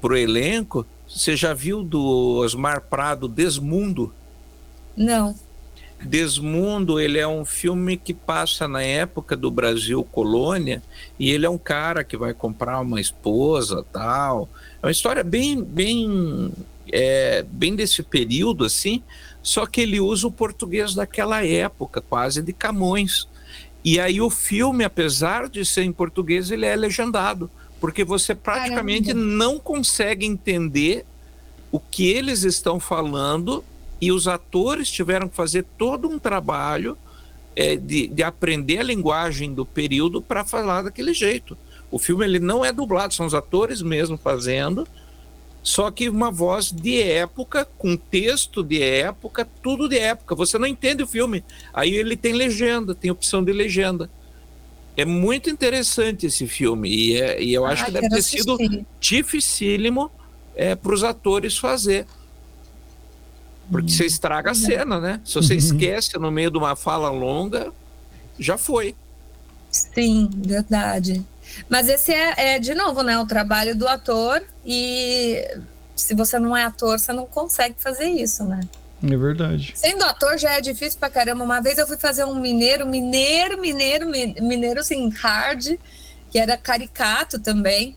Speaker 2: para o elenco. Você já viu do Osmar Prado Desmundo?
Speaker 3: Não.
Speaker 2: Desmundo, ele é um filme que passa na época do Brasil colônia e ele é um cara que vai comprar uma esposa, tal. É uma história bem, bem, é, bem desse período assim. Só que ele usa o português daquela época, quase de Camões. E aí o filme, apesar de ser em português, ele é legendado, porque você praticamente Caramba. não consegue entender o que eles estão falando e os atores tiveram que fazer todo um trabalho é, de, de aprender a linguagem do período para falar daquele jeito. O filme ele não é dublado, são os atores mesmo fazendo, só que uma voz de época, com texto de época, tudo de época. Você não entende o filme. Aí ele tem legenda, tem opção de legenda. É muito interessante esse filme. E, é, e eu acho ah, que deve ter assistir. sido dificílimo é, para os atores fazer. Porque você estraga a cena, né? Se você esquece no meio de uma fala longa, já foi.
Speaker 3: Sim, verdade. Mas esse é, é, de novo, né, o trabalho do ator e se você não é ator, você não consegue fazer isso, né?
Speaker 1: É verdade.
Speaker 3: Sendo ator já é difícil pra caramba. Uma vez eu fui fazer um mineiro, mineiro, mineiro, mineiro assim, hard, que era caricato também.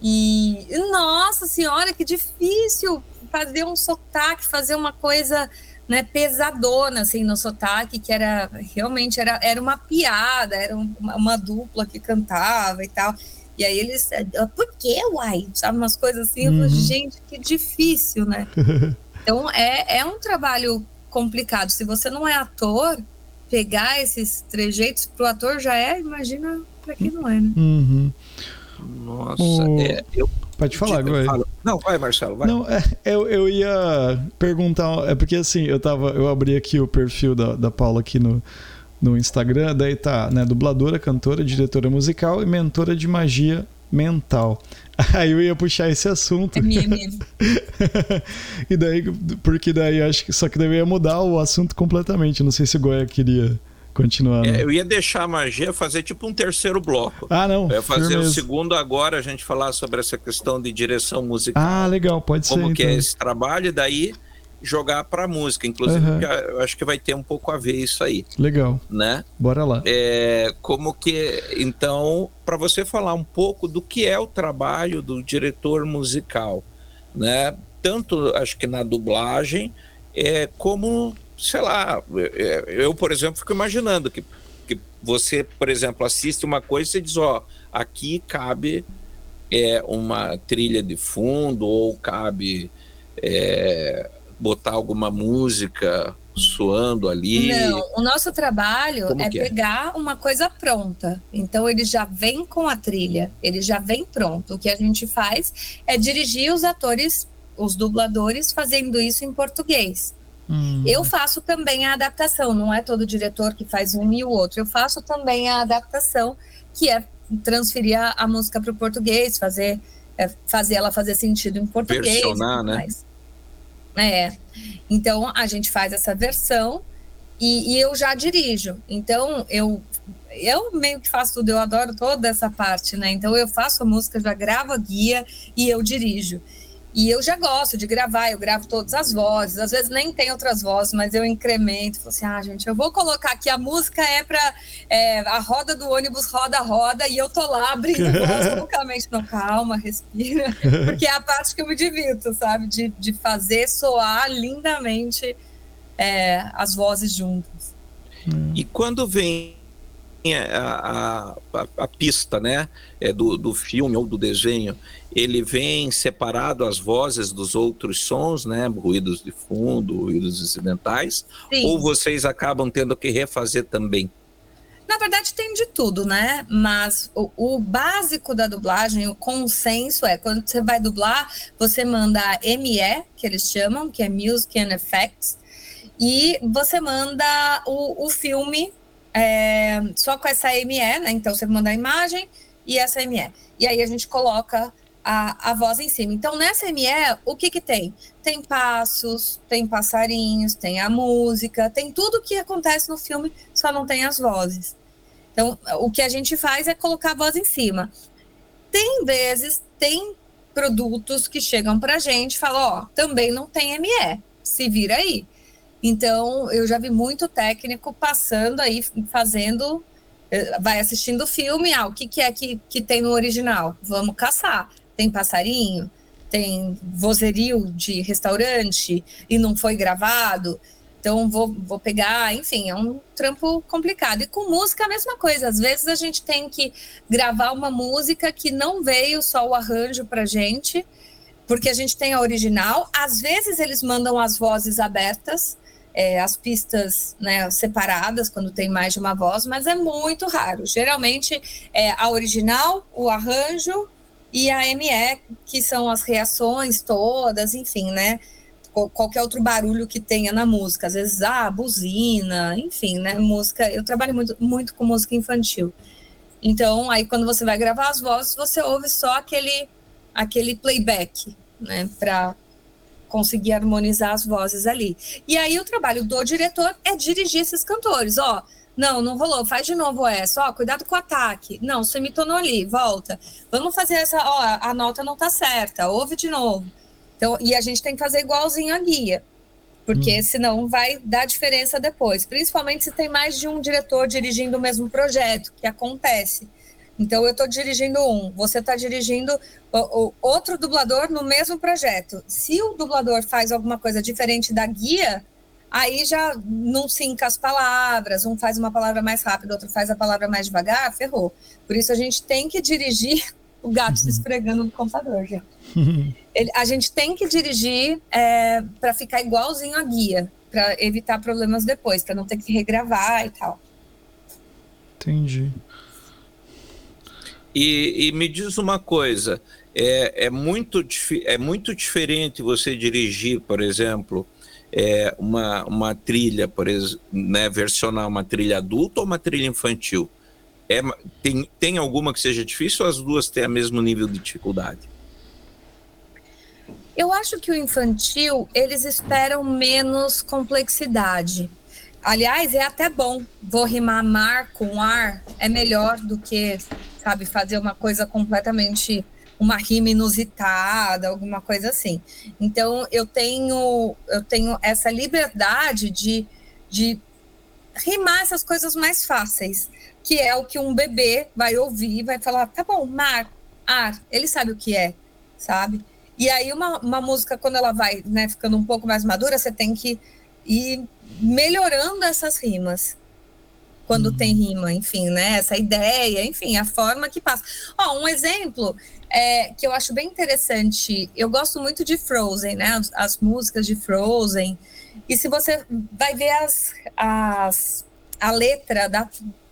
Speaker 3: E nossa senhora, que difícil fazer um sotaque, fazer uma coisa né, pesadona assim no sotaque, que era realmente era, era uma piada, era uma, uma dupla que cantava e tal. E aí eles, ah, por que, uai? Sabe, umas coisas assim, uhum. gente, que difícil, né? então é, é um trabalho complicado. Se você não é ator, pegar esses trejeitos pro ator já é, imagina para quem não é, né?
Speaker 1: Uhum.
Speaker 2: Nossa, o... é, eu
Speaker 1: Pode falar, agora.
Speaker 2: Não, vai, Marcelo, vai.
Speaker 1: Não, é, eu, eu ia perguntar, é porque assim, eu tava, eu abri aqui o perfil da, da Paula aqui no, no Instagram, daí tá, né, dubladora, cantora, diretora musical e mentora de magia mental. Aí eu ia puxar esse assunto. É minha, minha. e daí, porque daí acho que só que daí eu ia mudar o assunto completamente. Não sei se o Goya queria continuando.
Speaker 2: É, eu ia deixar a magia fazer tipo um terceiro bloco.
Speaker 1: Ah, não.
Speaker 2: Eu ia fazer o segundo agora, a gente falar sobre essa questão de direção musical.
Speaker 1: Ah, legal, pode
Speaker 2: como
Speaker 1: ser.
Speaker 2: Como que é então. é esse trabalho, e daí jogar para música, inclusive, uhum. eu acho que vai ter um pouco a ver isso aí.
Speaker 1: Legal.
Speaker 2: Né?
Speaker 1: Bora lá.
Speaker 2: É, como que então, para você falar um pouco do que é o trabalho do diretor musical, né? Tanto acho que na dublagem, é como sei lá, eu, por exemplo, fico imaginando que, que você, por exemplo, assiste uma coisa e diz, ó, aqui cabe é, uma trilha de fundo ou cabe é, botar alguma música suando ali?
Speaker 3: Não, o nosso trabalho Como é, é pegar é? uma coisa pronta. Então ele já vem com a trilha, ele já vem pronto. O que a gente faz é dirigir os atores, os dubladores, fazendo isso em português. Hum. Eu faço também a adaptação, não é todo diretor que faz um e o outro. Eu faço também a adaptação, que é transferir a, a música para o português, fazer, é, fazer ela fazer sentido em português.
Speaker 2: Versionar, né?
Speaker 3: É. Então a gente faz essa versão e, e, eu já dirijo. Então eu eu meio que faço tudo, eu adoro toda essa parte, né? Então eu faço a música, já gravo a guia e eu dirijo. E eu já gosto de gravar, eu gravo todas as vozes, às vezes nem tem outras vozes, mas eu incremento. Falo assim, ah, gente, eu vou colocar aqui, a música é para é, a roda do ônibus roda, roda, e eu tô lá abrindo voz loucamente. Não, calma, respira, porque é a parte que eu me divirto, sabe? De, de fazer soar lindamente é, as vozes juntas.
Speaker 2: E quando vem a, a, a, pista né, é do, do filme ou do desenho, ele vem separado as vozes dos outros sons, né, ruídos de fundo, ruídos incidentais, Sim. ou vocês acabam tendo que refazer também?
Speaker 3: Na verdade, tem de tudo, né? Mas o, o, básico da dublagem, o consenso é quando você vai dublar, você manda ME, que eles chamam, que é Music and Effects, e você manda o, o filme é, só com essa ME, né? Então você manda a imagem e essa ME. E aí a gente coloca a, a voz em cima. Então nessa ME, o que que tem? Tem passos, tem passarinhos, tem a música, tem tudo que acontece no filme, só não tem as vozes. Então o que a gente faz é colocar a voz em cima. Tem vezes, tem produtos que chegam pra gente e falam, ó, também não tem ME, se vira aí. Então, eu já vi muito técnico passando aí, fazendo, eh, vai assistindo o filme, ah, o que, que é que, que tem no original? Vamos caçar. Tem passarinho, tem vozerio de restaurante e não foi gravado. Então vou, vou pegar, enfim, é um trampo complicado. E com música a mesma coisa. Às vezes a gente tem que gravar uma música que não veio só o arranjo pra gente, porque a gente tem a original. Às vezes eles mandam as vozes abertas, é, as pistas né, separadas, quando tem mais de uma voz, mas é muito raro. Geralmente é a original, o arranjo e a ME, que são as reações todas, enfim, né? qualquer outro barulho que tenha na música, às vezes, ah, buzina, enfim, né, música, eu trabalho muito, muito com música infantil, então, aí quando você vai gravar as vozes, você ouve só aquele, aquele playback, né, conseguir harmonizar as vozes ali. E aí o trabalho do diretor é dirigir esses cantores, ó, não, não rolou, faz de novo essa, ó, cuidado com o ataque. Não, você me tornou ali, volta. Vamos fazer essa, ó, a nota não tá certa, ouve de novo. Então, e a gente tem que fazer igualzinho a guia, porque hum. senão vai dar diferença depois, principalmente se tem mais de um diretor dirigindo o mesmo projeto, que acontece. Então eu estou dirigindo um, você está dirigindo outro dublador no mesmo projeto. Se o dublador faz alguma coisa diferente da guia, aí já não sinca as palavras, um faz uma palavra mais rápida, outro faz a palavra mais devagar, ferrou. Por isso a gente tem que dirigir o gato se esfregando no computador, gente. Ele, a gente tem que dirigir é, para ficar igualzinho a guia, para evitar problemas depois, para não ter que regravar e tal.
Speaker 1: Entendi.
Speaker 2: E, e me diz uma coisa, é, é, muito, é muito diferente você dirigir, por exemplo, é, uma, uma trilha, por exemplo, né, versionar uma trilha adulta ou uma trilha infantil? É, tem, tem alguma que seja difícil ou as duas têm o mesmo nível de dificuldade?
Speaker 3: Eu acho que o infantil, eles esperam menos complexidade. Aliás, é até bom. Vou rimar mar com ar, é melhor do que, sabe, fazer uma coisa completamente uma rima inusitada, alguma coisa assim. Então, eu tenho eu tenho essa liberdade de, de rimar essas coisas mais fáceis, que é o que um bebê vai ouvir, vai falar, tá bom, mar, ar, ele sabe o que é, sabe? E aí uma, uma música, quando ela vai né, ficando um pouco mais madura, você tem que ir melhorando essas rimas. Quando uhum. tem rima, enfim, né? Essa ideia, enfim, a forma que passa. Ó, um exemplo é, que eu acho bem interessante. Eu gosto muito de Frozen, né? As, as músicas de Frozen. E se você vai ver as, as, a letra da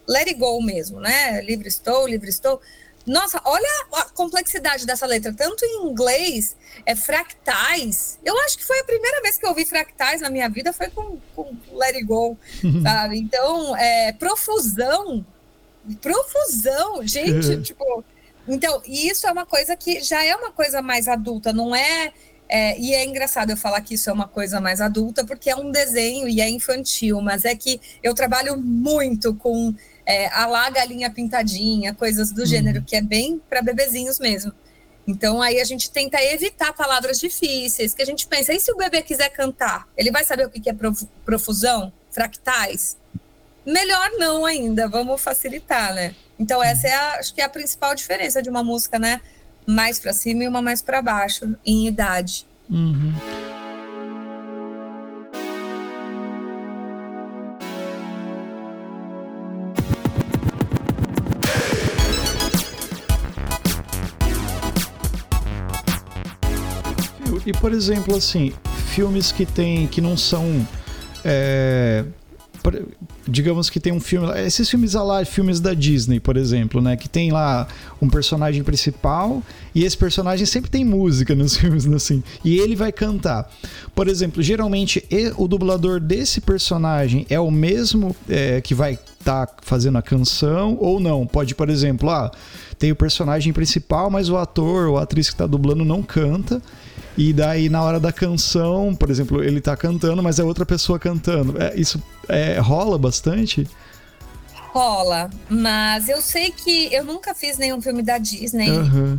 Speaker 3: Let It Go mesmo, né? Livre estou, livre estou nossa, olha a complexidade dessa letra, tanto em inglês, é fractais. Eu acho que foi a primeira vez que eu ouvi fractais na minha vida, foi com, com Let It Go, sabe? Então, é, profusão, profusão, gente, tipo... Então, isso é uma coisa que já é uma coisa mais adulta, não é, é... E é engraçado eu falar que isso é uma coisa mais adulta, porque é um desenho e é infantil, mas é que eu trabalho muito com é, a lá galinha pintadinha, coisas do uhum. gênero, que é bem para bebezinhos mesmo. Então aí a gente tenta evitar palavras difíceis, que a gente pensa, e se o bebê quiser cantar? Ele vai saber o que é profusão? Fractais? Melhor não ainda, vamos facilitar, né? Então essa é a, acho que é a principal diferença de uma música, né? Mais para cima e uma mais para baixo em idade.
Speaker 1: Uhum. E por exemplo, assim, filmes que tem que não são é, digamos que tem um filme, esses filmes lá, filmes da Disney, por exemplo, né, que tem lá um personagem principal e esse personagem sempre tem música nos filmes assim, e ele vai cantar. Por exemplo, geralmente o dublador desse personagem é o mesmo é, que vai estar tá fazendo a canção ou não? Pode, por exemplo, ah, tem o personagem principal, mas o ator ou a atriz que está dublando não canta e daí, na hora da canção, por exemplo, ele tá cantando, mas é outra pessoa cantando. É, isso é, rola bastante?
Speaker 3: Rola, mas eu sei que eu nunca fiz nenhum filme da Disney. Uhum.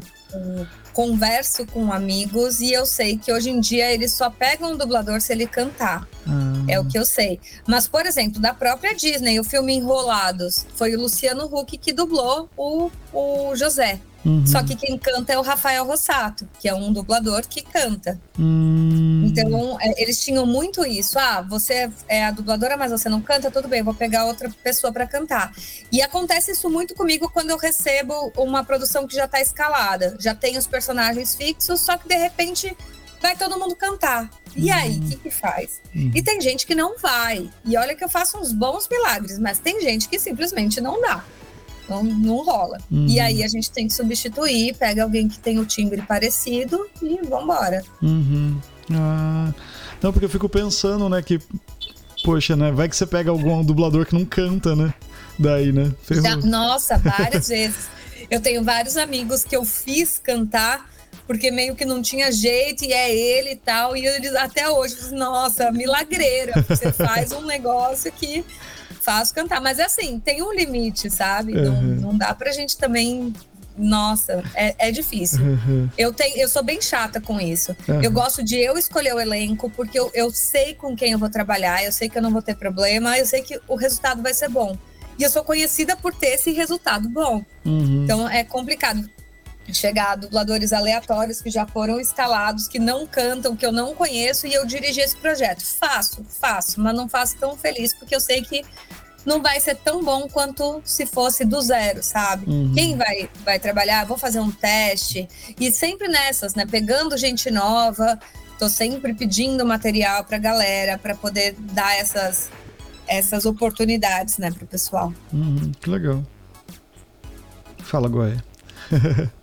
Speaker 3: converso com amigos e eu sei que hoje em dia eles só pegam um dublador se ele cantar. Ah. É o que eu sei. Mas, por exemplo, da própria Disney, o filme Enrolados, foi o Luciano Huck que dublou o, o José. Uhum. Só que quem canta é o Rafael Rossato, que é um dublador que canta. Uhum. Então, é, eles tinham muito isso. Ah, você é a dubladora, mas você não canta? Tudo bem, vou pegar outra pessoa para cantar. E acontece isso muito comigo quando eu recebo uma produção que já está escalada. Já tem os personagens fixos, só que de repente vai todo mundo cantar. E uhum. aí, o que, que faz? Uhum. E tem gente que não vai. E olha que eu faço uns bons milagres, mas tem gente que simplesmente não dá. Não, não rola. Uhum. E aí a gente tem que substituir, pega alguém que tem o timbre parecido e vambora.
Speaker 1: Uhum. Ah, não, porque eu fico pensando, né, que, poxa, né, vai que você pega algum dublador que não canta, né? Daí, né?
Speaker 3: Já, nossa, várias vezes. Eu tenho vários amigos que eu fiz cantar porque meio que não tinha jeito e é ele e tal. E eles até hoje, nossa, milagreira. Você faz um negócio que faz cantar. Mas é assim, tem um limite, sabe? Uhum. Não, não dá pra gente também. Nossa, é, é difícil. Uhum. Eu, tenho, eu sou bem chata com isso. Uhum. Eu gosto de eu escolher o elenco, porque eu, eu sei com quem eu vou trabalhar, eu sei que eu não vou ter problema, eu sei que o resultado vai ser bom. E eu sou conhecida por ter esse resultado bom. Uhum. Então é complicado chegar dubladores aleatórios que já foram escalados, que não cantam, que eu não conheço, e eu dirigi esse projeto. Faço, faço, mas não faço tão feliz, porque eu sei que não vai ser tão bom quanto se fosse do zero, sabe? Uhum. Quem vai, vai trabalhar, vou fazer um teste. E sempre nessas, né? Pegando gente nova, tô sempre pedindo material pra galera, para poder dar essas, essas oportunidades, né, pro pessoal.
Speaker 1: Uhum, que legal. Fala, Goia.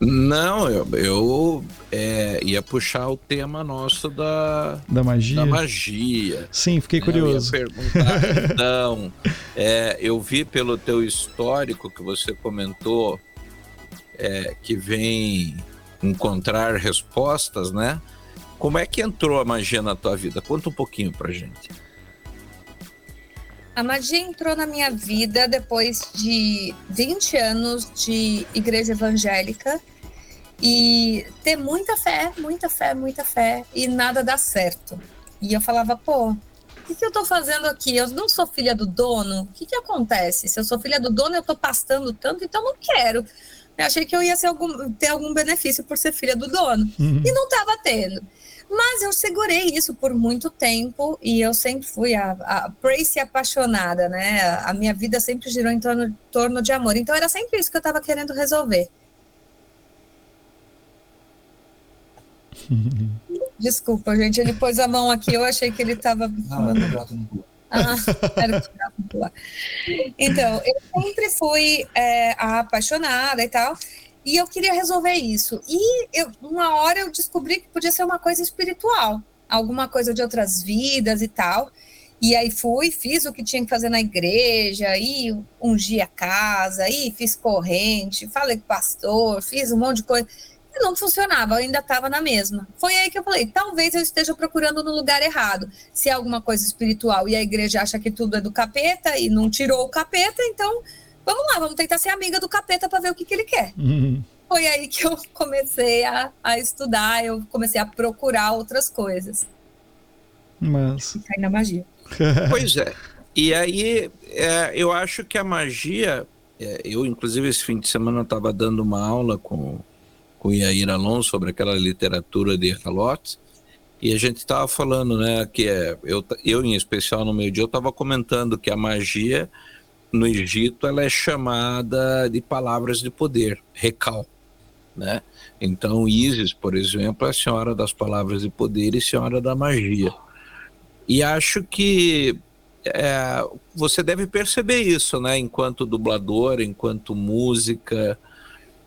Speaker 2: Não, eu, eu é, ia puxar o tema nosso da,
Speaker 1: da magia.
Speaker 2: Da magia.
Speaker 1: Sim, fiquei curioso.
Speaker 2: Eu ia perguntar, então, é, eu vi pelo teu histórico que você comentou é, que vem encontrar respostas, né? Como é que entrou a magia na tua vida? Conta um pouquinho pra gente.
Speaker 3: A magia entrou na minha vida depois de 20 anos de igreja evangélica e ter muita fé, muita fé, muita fé e nada dá certo. E eu falava, pô, o que, que eu tô fazendo aqui? Eu não sou filha do dono? O que, que acontece? Se eu sou filha do dono, eu tô pastando tanto, então não quero. Eu achei que eu ia algum, ter algum benefício por ser filha do dono. Uhum. E não tava tendo. Mas eu segurei isso por muito tempo e eu sempre fui a, a Prace apaixonada, né? A minha vida sempre girou em torno, torno de amor. Então era sempre isso que eu estava querendo resolver. Desculpa, gente, ele pôs a mão aqui, eu achei que ele estava. Não, ah, era Então, eu sempre fui é, a apaixonada e tal. E eu queria resolver isso. E eu, uma hora eu descobri que podia ser uma coisa espiritual, alguma coisa de outras vidas e tal. E aí fui, fiz o que tinha que fazer na igreja, e ungi a casa, e fiz corrente, falei com o pastor, fiz um monte de coisa. E não funcionava, ainda estava na mesma. Foi aí que eu falei: talvez eu esteja procurando no lugar errado. Se é alguma coisa espiritual e a igreja acha que tudo é do capeta e não tirou o capeta, então vamos lá, vamos tentar ser amiga do capeta para ver o que, que ele quer. Uhum. Foi aí que eu comecei a, a estudar, eu comecei a procurar outras coisas.
Speaker 1: Mas.
Speaker 3: Cair na magia.
Speaker 2: pois é. E aí, é, eu acho que a magia. É, eu, inclusive, esse fim de semana estava dando uma aula com, com o Iair Alonso sobre aquela literatura de Calotes. E a gente estava falando, né, que é, eu, eu em especial no meio dia, eu estava comentando que a magia no Egito ela é chamada de palavras de poder, recal, né? Então Isis, por exemplo, é a senhora das palavras de poder e senhora da magia. E acho que é, você deve perceber isso, né? Enquanto dublador, enquanto música,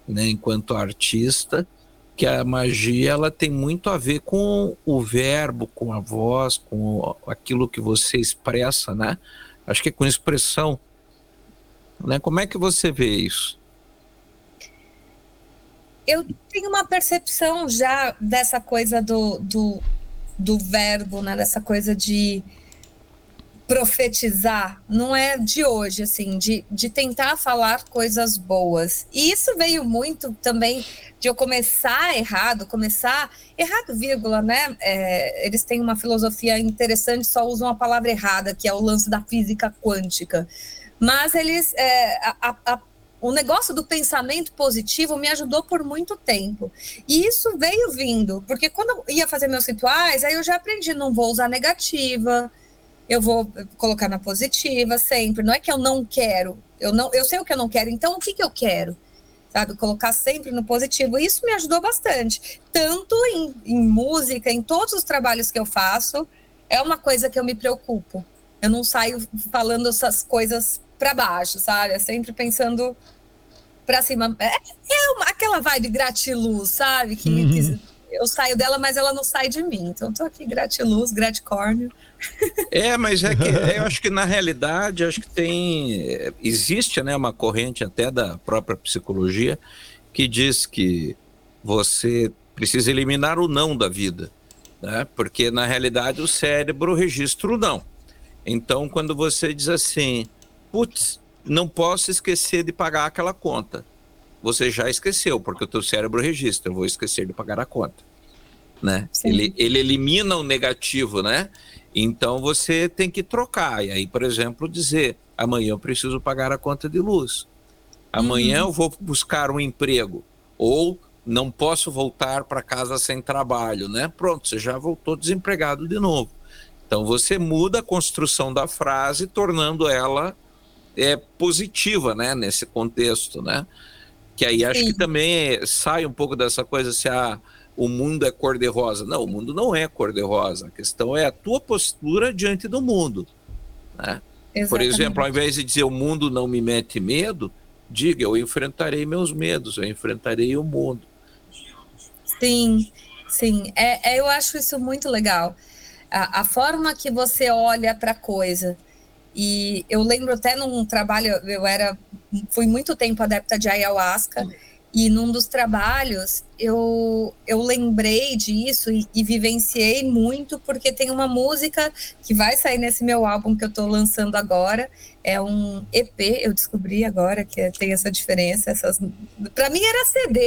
Speaker 2: né? enquanto artista, que a magia ela tem muito a ver com o verbo, com a voz, com aquilo que você expressa, né? Acho que é com expressão né? Como é que você vê isso?
Speaker 3: Eu tenho uma percepção já dessa coisa do, do, do verbo, né? dessa coisa de profetizar não é de hoje, assim, de, de tentar falar coisas boas. E isso veio muito também de eu começar errado, começar errado, vírgula, né? É, eles têm uma filosofia interessante, só usam a palavra errada, que é o lance da física quântica. Mas eles, é, a, a, o negócio do pensamento positivo me ajudou por muito tempo. E isso veio vindo, porque quando eu ia fazer meus rituais, aí eu já aprendi, não vou usar negativa, eu vou colocar na positiva sempre. Não é que eu não quero, eu não, eu sei o que eu não quero, então o que, que eu quero? Sabe, colocar sempre no positivo. Isso me ajudou bastante. Tanto em, em música, em todos os trabalhos que eu faço, é uma coisa que eu me preocupo. Eu não saio falando essas coisas para baixo, sabe? É sempre pensando para cima. É, é uma, aquela vibe gratiluz, sabe? Que, uhum. que eu saio dela, mas ela não sai de mim. Então, estou aqui gratiluz, graticórnio.
Speaker 2: É, mas é que eu acho que na realidade acho que tem existe, né, uma corrente até da própria psicologia que diz que você precisa eliminar o não da vida, né? Porque na realidade o cérebro registra o não. Então, quando você diz assim, putz, não posso esquecer de pagar aquela conta você já esqueceu, porque o teu cérebro registra, eu vou esquecer de pagar a conta. Né? Ele, ele elimina o negativo, né? Então você tem que trocar. E aí, por exemplo, dizer: amanhã eu preciso pagar a conta de luz. Amanhã uhum. eu vou buscar um emprego. Ou não posso voltar para casa sem trabalho, né? Pronto, você já voltou desempregado de novo. Então você muda a construção da frase, tornando ela é, positiva, né? Nesse contexto, né? Que aí acho Sim. que também sai um pouco dessa coisa se a, o mundo é cor-de-rosa. Não, o mundo não é cor-de-rosa. A questão é a tua postura diante do mundo. Né? Por exemplo, ao invés de dizer o mundo não me mete medo, diga eu enfrentarei meus medos, eu enfrentarei o mundo.
Speaker 3: Sim, sim. É, é eu acho isso muito legal. A, a forma que você olha para a coisa. E eu lembro até num trabalho, eu era, fui muito tempo adepta de ayahuasca, e num dos trabalhos eu, eu lembrei disso e, e, vivenciei muito, porque tem uma música que vai sair nesse meu álbum que eu estou lançando agora. É um EP, eu descobri agora que tem essa diferença. Essas... Para mim era CD,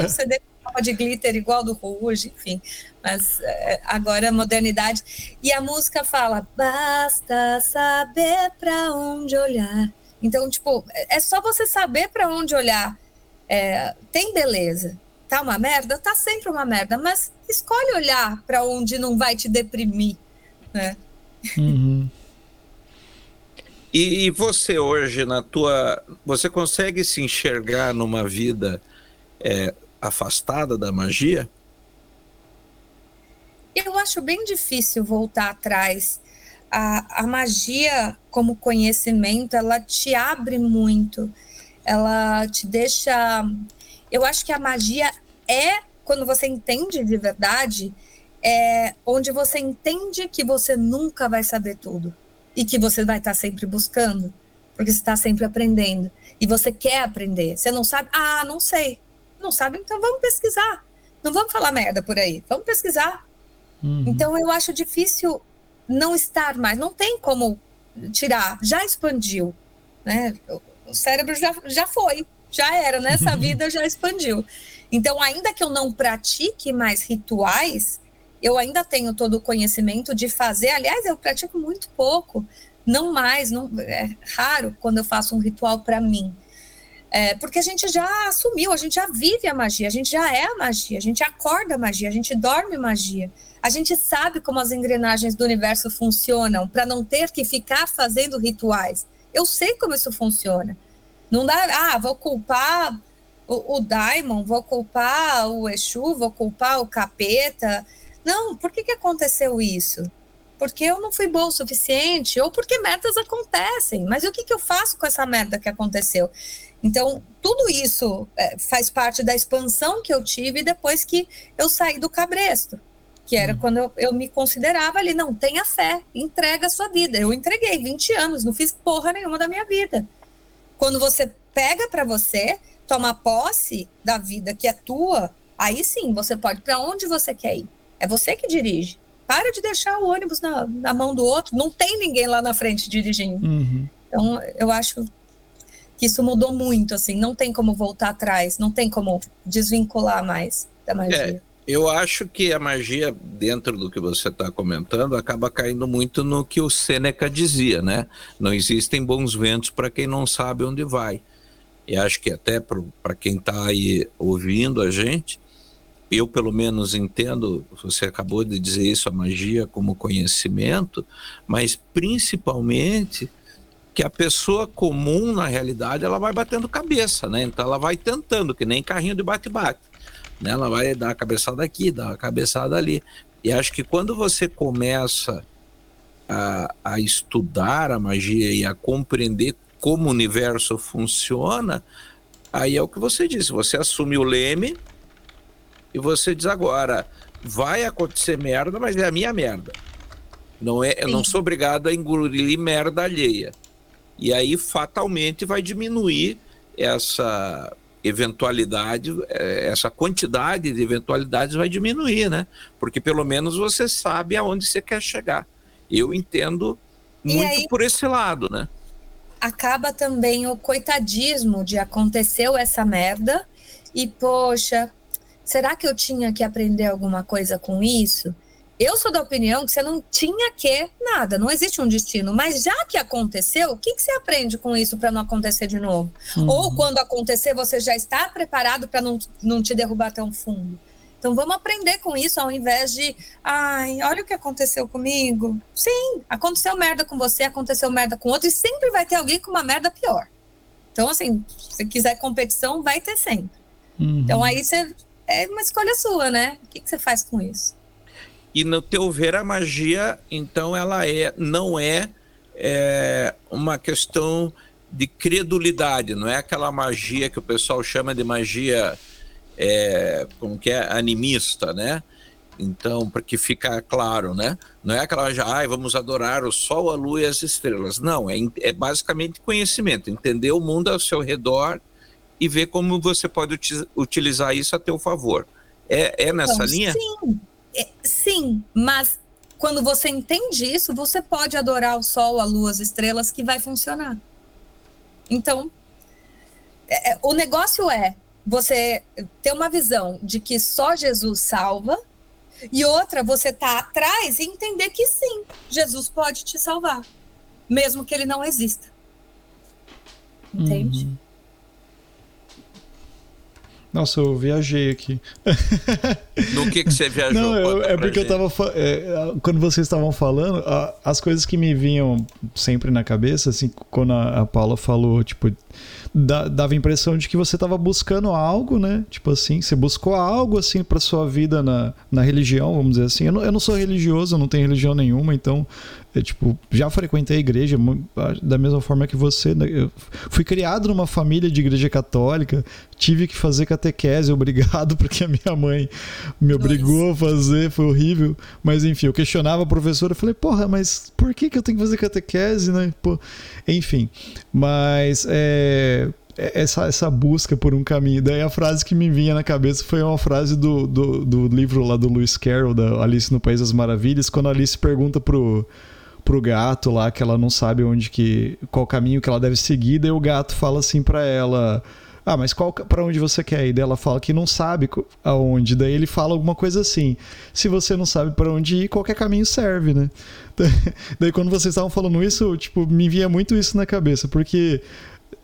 Speaker 3: um CD de glitter igual do Rouge, enfim. Mas é, agora a modernidade. E a música fala: basta saber para onde olhar. Então, tipo, é, é só você saber para onde olhar. É, tem beleza. Tá uma merda? Tá sempre uma merda. Mas escolhe olhar para onde não vai te deprimir, né?
Speaker 1: Uhum.
Speaker 2: E, e, você hoje, na tua. Você consegue se enxergar numa vida é, afastada da magia?
Speaker 3: Eu acho bem difícil voltar atrás. A, a magia, como conhecimento, ela te abre muito, ela te deixa. Eu acho que a magia é, quando você entende de verdade, é onde você entende que você nunca vai saber tudo e que você vai estar sempre buscando, porque você está sempre aprendendo e você quer aprender. Você não sabe, ah, não sei. Não sabe, então vamos pesquisar. Não vamos falar merda por aí, vamos pesquisar. Uhum. Então eu acho difícil não estar mais, não tem como tirar, já expandiu, né? O cérebro já, já foi, já era, nessa uhum. vida já expandiu. Então, ainda que eu não pratique mais rituais, eu ainda tenho todo o conhecimento de fazer. Aliás, eu pratico muito pouco, não mais, não, é raro quando eu faço um ritual para mim. É, porque a gente já assumiu, a gente já vive a magia, a gente já é a magia, a gente acorda a magia, a gente dorme magia. A gente sabe como as engrenagens do universo funcionam para não ter que ficar fazendo rituais. Eu sei como isso funciona. Não dá, ah, vou culpar o, o Daimon, vou culpar o Exu, vou culpar o capeta. Não, por que, que aconteceu isso? Porque eu não fui boa o suficiente, ou porque merdas acontecem. Mas o que, que eu faço com essa merda que aconteceu? Então, tudo isso é, faz parte da expansão que eu tive depois que eu saí do cabresto, que era hum. quando eu, eu, me considerava ali, não, tenha fé, entrega a sua vida. Eu entreguei 20 anos, não fiz porra nenhuma da minha vida. Quando você pega para você, toma posse da vida que é tua, aí sim você pode para onde você quer ir. É você que dirige. Para de deixar o ônibus na, na mão do outro, não tem ninguém lá na frente dirigindo.
Speaker 1: Uhum.
Speaker 3: Então, eu acho que isso mudou muito, assim, não tem como voltar atrás, não tem como desvincular mais da magia.
Speaker 2: É, eu acho que a magia, dentro do que você está comentando, acaba caindo muito no que o Sêneca dizia, né? Não existem bons ventos para quem não sabe onde vai. E acho que até para quem está aí ouvindo a gente, eu pelo menos entendo, você acabou de dizer isso, a magia como conhecimento, mas principalmente que a pessoa comum, na realidade, ela vai batendo cabeça, né? Então ela vai tentando, que nem carrinho de bate-bate. Né? Ela vai dar a cabeçada aqui, dar a cabeçada ali. E acho que quando você começa a, a estudar a magia e a compreender como o universo funciona, aí é o que você disse, você assume o leme e você diz agora, vai acontecer merda, mas é a minha merda. Não é, eu não sou obrigado a engolir merda alheia. E aí fatalmente vai diminuir essa eventualidade, é, essa quantidade de eventualidades vai diminuir, né? Porque pelo menos você sabe aonde você quer chegar. Eu entendo muito aí, por esse lado, né?
Speaker 3: Acaba também o coitadismo de aconteceu essa merda e poxa, será que eu tinha que aprender alguma coisa com isso? Eu sou da opinião que você não tinha que nada, não existe um destino. Mas já que aconteceu, o que, que você aprende com isso para não acontecer de novo? Uhum. Ou quando acontecer, você já está preparado para não, não te derrubar tão fundo? Então vamos aprender com isso ao invés de, ai, olha o que aconteceu comigo. Sim, aconteceu merda com você, aconteceu merda com outro, e sempre vai ter alguém com uma merda pior. Então, assim, se quiser competição, vai ter sempre. Uhum. Então aí você é uma escolha sua, né? O que, que você faz com isso?
Speaker 2: E no teu ver, a magia, então, ela é, não é, é uma questão de credulidade, não é aquela magia que o pessoal chama de magia, é, como que é, animista, né? Então, para que fica claro, né? Não é aquela já, ah, vamos adorar o sol, a lua e as estrelas. Não, é, é basicamente conhecimento, entender o mundo ao seu redor e ver como você pode utilizar isso a teu favor. É, é nessa então, linha?
Speaker 3: Sim, é, sim, mas quando você entende isso, você pode adorar o sol, a lua, as estrelas, que vai funcionar. Então, é, é, o negócio é você ter uma visão de que só Jesus salva, e outra, você tá atrás e entender que sim, Jesus pode te salvar, mesmo que ele não exista. Entende? Uhum.
Speaker 1: Nossa, eu viajei aqui.
Speaker 2: No que, que você viajou?
Speaker 1: Não, eu, é porque gente. eu tava. É, quando vocês estavam falando, as coisas que me vinham sempre na cabeça, assim, quando a, a Paula falou, tipo, dava a impressão de que você estava buscando algo, né? Tipo assim, você buscou algo assim para sua vida na, na religião, vamos dizer assim. Eu não, eu não sou religioso, eu não tenho religião nenhuma, então eu, tipo, já frequentei a igreja da mesma forma que você. Né? Eu fui criado numa família de igreja católica, tive que fazer catequese, obrigado, porque a minha mãe me obrigou a fazer, foi horrível. Mas enfim, eu questionava a professora, eu falei, porra, mas por que, que eu tenho que fazer catequese, né? Pô, enfim, mas é, é, essa, essa busca por um caminho. Daí a frase que me vinha na cabeça foi uma frase do, do, do livro lá do Lewis Carroll, da Alice no País das Maravilhas, quando a Alice pergunta pro, pro gato lá que ela não sabe onde que qual caminho que ela deve seguir, daí o gato fala assim para ela: "Ah, mas qual para onde você quer ir?" Daí ela fala que não sabe aonde. Daí ele fala alguma coisa assim: "Se você não sabe para onde ir, qualquer caminho serve, né?" Daí quando vocês estavam falando isso, tipo, me vinha muito isso na cabeça, porque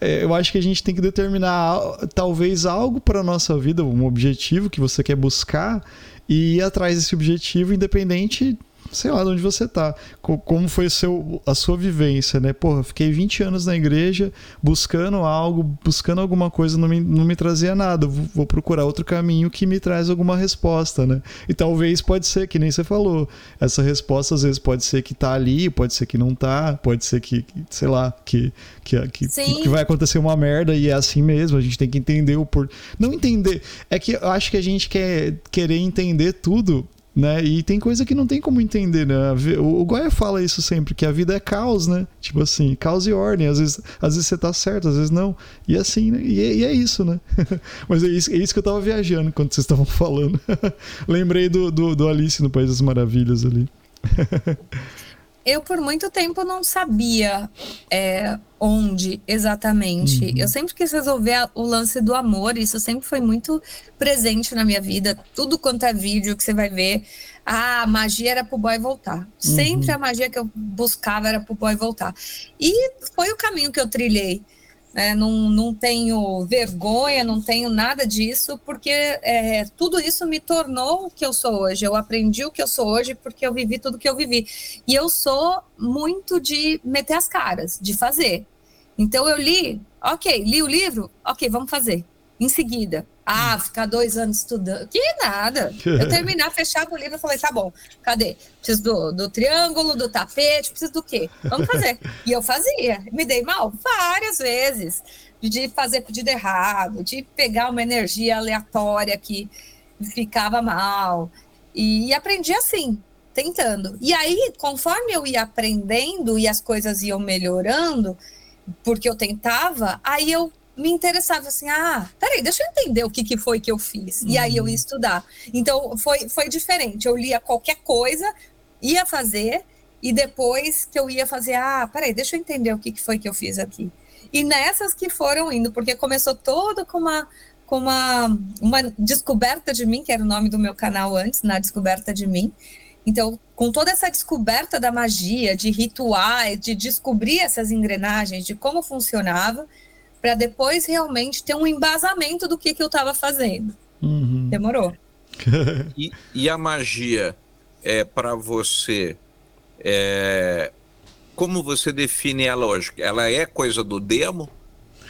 Speaker 1: é, eu acho que a gente tem que determinar talvez algo para nossa vida, um objetivo que você quer buscar e ir atrás desse objetivo, independente sei lá de onde você tá. Como foi seu, a sua vivência, né? Porra, fiquei 20 anos na igreja buscando algo, buscando alguma coisa, não me, não me trazia nada. Vou procurar outro caminho que me traz alguma resposta, né? E talvez pode ser, que nem você falou, essa resposta às vezes pode ser que tá ali, pode ser que não tá, pode ser que, sei lá, que, que, que, que vai acontecer uma merda e é assim mesmo. A gente tem que entender o por. Não entender. É que eu acho que a gente quer querer entender tudo né? E tem coisa que não tem como entender, né? O, o Goya fala isso sempre, que a vida é caos, né? Tipo assim, caos e ordem. Às vezes, às vezes você tá certo, às vezes não. E assim, né? E é, e é isso, né? Mas é isso, é isso que eu tava viajando quando vocês estavam falando. Lembrei do, do, do Alice no País das Maravilhas ali.
Speaker 3: eu por muito tempo não sabia é, onde exatamente. Uhum. Eu sempre quis resolver o lance do amor, isso sempre foi muito presente na minha vida. Tudo quanto é vídeo que você vai ver, ah, a magia era pro boy voltar. Uhum. Sempre a magia que eu buscava era pro boy voltar. E foi o caminho que eu trilhei. É, não, não tenho vergonha, não tenho nada disso, porque é, tudo isso me tornou o que eu sou hoje. Eu aprendi o que eu sou hoje porque eu vivi tudo que eu vivi. E eu sou muito de meter as caras, de fazer. Então eu li, ok, li o livro, ok, vamos fazer. Em seguida, ah, ficar dois anos estudando. Que nada. Eu terminar, fechava o livro e falei, tá bom, cadê? Preciso do, do triângulo, do tapete, preciso do quê? Vamos fazer. E eu fazia. Me dei mal várias vezes. De fazer pedido errado, de pegar uma energia aleatória que ficava mal. E aprendi assim, tentando. E aí, conforme eu ia aprendendo e as coisas iam melhorando, porque eu tentava, aí eu me interessava assim, ah, peraí, deixa eu entender o que, que foi que eu fiz. Uhum. E aí eu ia uhum. estudar. Então foi, foi diferente. Eu lia qualquer coisa, ia fazer, e depois que eu ia fazer, ah, peraí, deixa eu entender o que, que foi que eu fiz aqui. E nessas que foram indo, porque começou todo com uma com uma, uma descoberta de mim, que era o nome do meu canal antes, na descoberta de mim. Então, com toda essa descoberta da magia, de rituais, de descobrir essas engrenagens, de como funcionava, para depois realmente ter um embasamento do que, que eu estava fazendo. Uhum. Demorou.
Speaker 2: e, e, a magia é para você? É, como você define ela hoje? Ela é coisa do demo?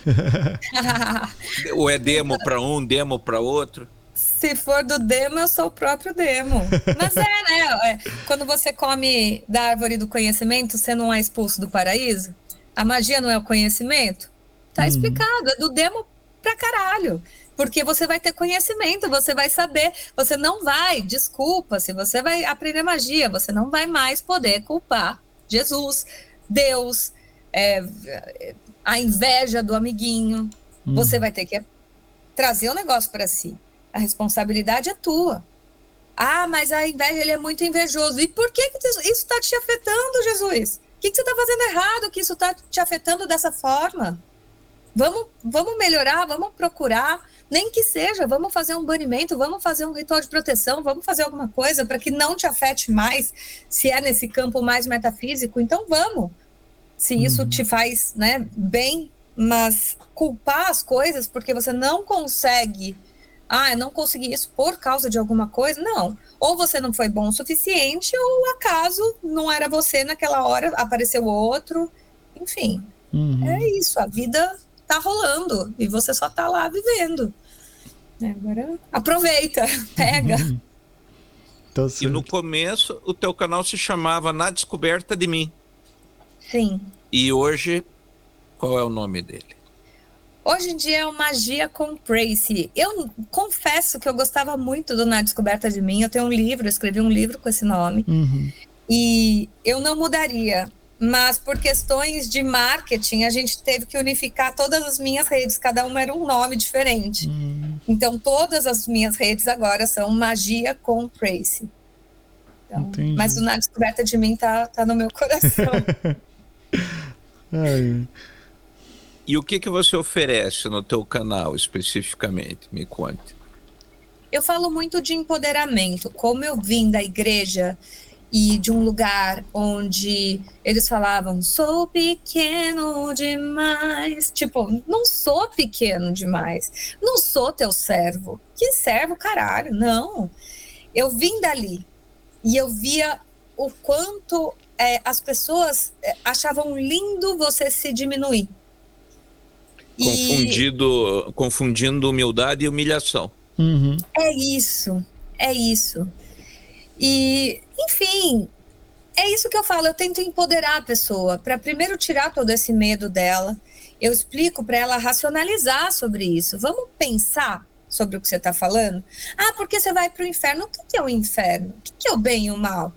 Speaker 2: Ou é demo para um, demo para outro?
Speaker 3: Se for do demo, eu sou o próprio demo. Mas é, né? É, quando você come da árvore do conhecimento, você não é expulso do paraíso? A magia não é o conhecimento? Tá uhum. explicado, é do demo pra caralho. Porque você vai ter conhecimento, você vai saber, você não vai, desculpa, se você vai aprender magia, você não vai mais poder culpar Jesus, Deus, é, a inveja do amiguinho. Uhum. Você vai ter que trazer o negócio para si. A responsabilidade é tua. Ah, mas a inveja ele é muito invejoso. E por que, que isso está te afetando, Jesus? O que, que você está fazendo errado que isso está te afetando dessa forma? Vamos, vamos melhorar, vamos procurar, nem que seja, vamos fazer um banimento, vamos fazer um ritual de proteção, vamos fazer alguma coisa para que não te afete mais, se é nesse campo mais metafísico, então vamos. Se isso uhum. te faz né, bem, mas culpar as coisas porque você não consegue, ah, eu não consegui isso por causa de alguma coisa, não. Ou você não foi bom o suficiente, ou acaso não era você naquela hora, apareceu outro, enfim. Uhum. É isso, a vida tá rolando e você só tá lá vivendo. É, agora aproveita, pega.
Speaker 2: Tá e no começo o teu canal se chamava Na Descoberta de Mim.
Speaker 3: Sim.
Speaker 2: E hoje, qual é o nome dele?
Speaker 3: Hoje em dia é o Magia com Tracy. Eu confesso que eu gostava muito do Na Descoberta de Mim. Eu tenho um livro, eu escrevi um livro com esse nome. Uhum. E eu não mudaria mas por questões de marketing a gente teve que unificar todas as minhas redes, cada uma era um nome diferente. Hum. Então todas as minhas redes agora são Magia com Tracy. Então, mas o Na Descoberta de mim tá, tá no meu coração.
Speaker 2: e o que que você oferece no teu canal especificamente? Me conte.
Speaker 3: Eu falo muito de empoderamento. Como eu vim da igreja e de um lugar onde eles falavam sou pequeno demais, tipo, não sou pequeno demais, não sou teu servo, que servo caralho, não. Eu vim dali e eu via o quanto é, as pessoas é, achavam lindo você se diminuir.
Speaker 2: Confundido, e... confundindo humildade e humilhação.
Speaker 3: Uhum. É isso, é isso. E, enfim, é isso que eu falo. Eu tento empoderar a pessoa para primeiro tirar todo esse medo dela. Eu explico para ela racionalizar sobre isso. Vamos pensar sobre o que você está falando? Ah, porque você vai para o inferno. O que é o inferno? O que é o bem e o mal?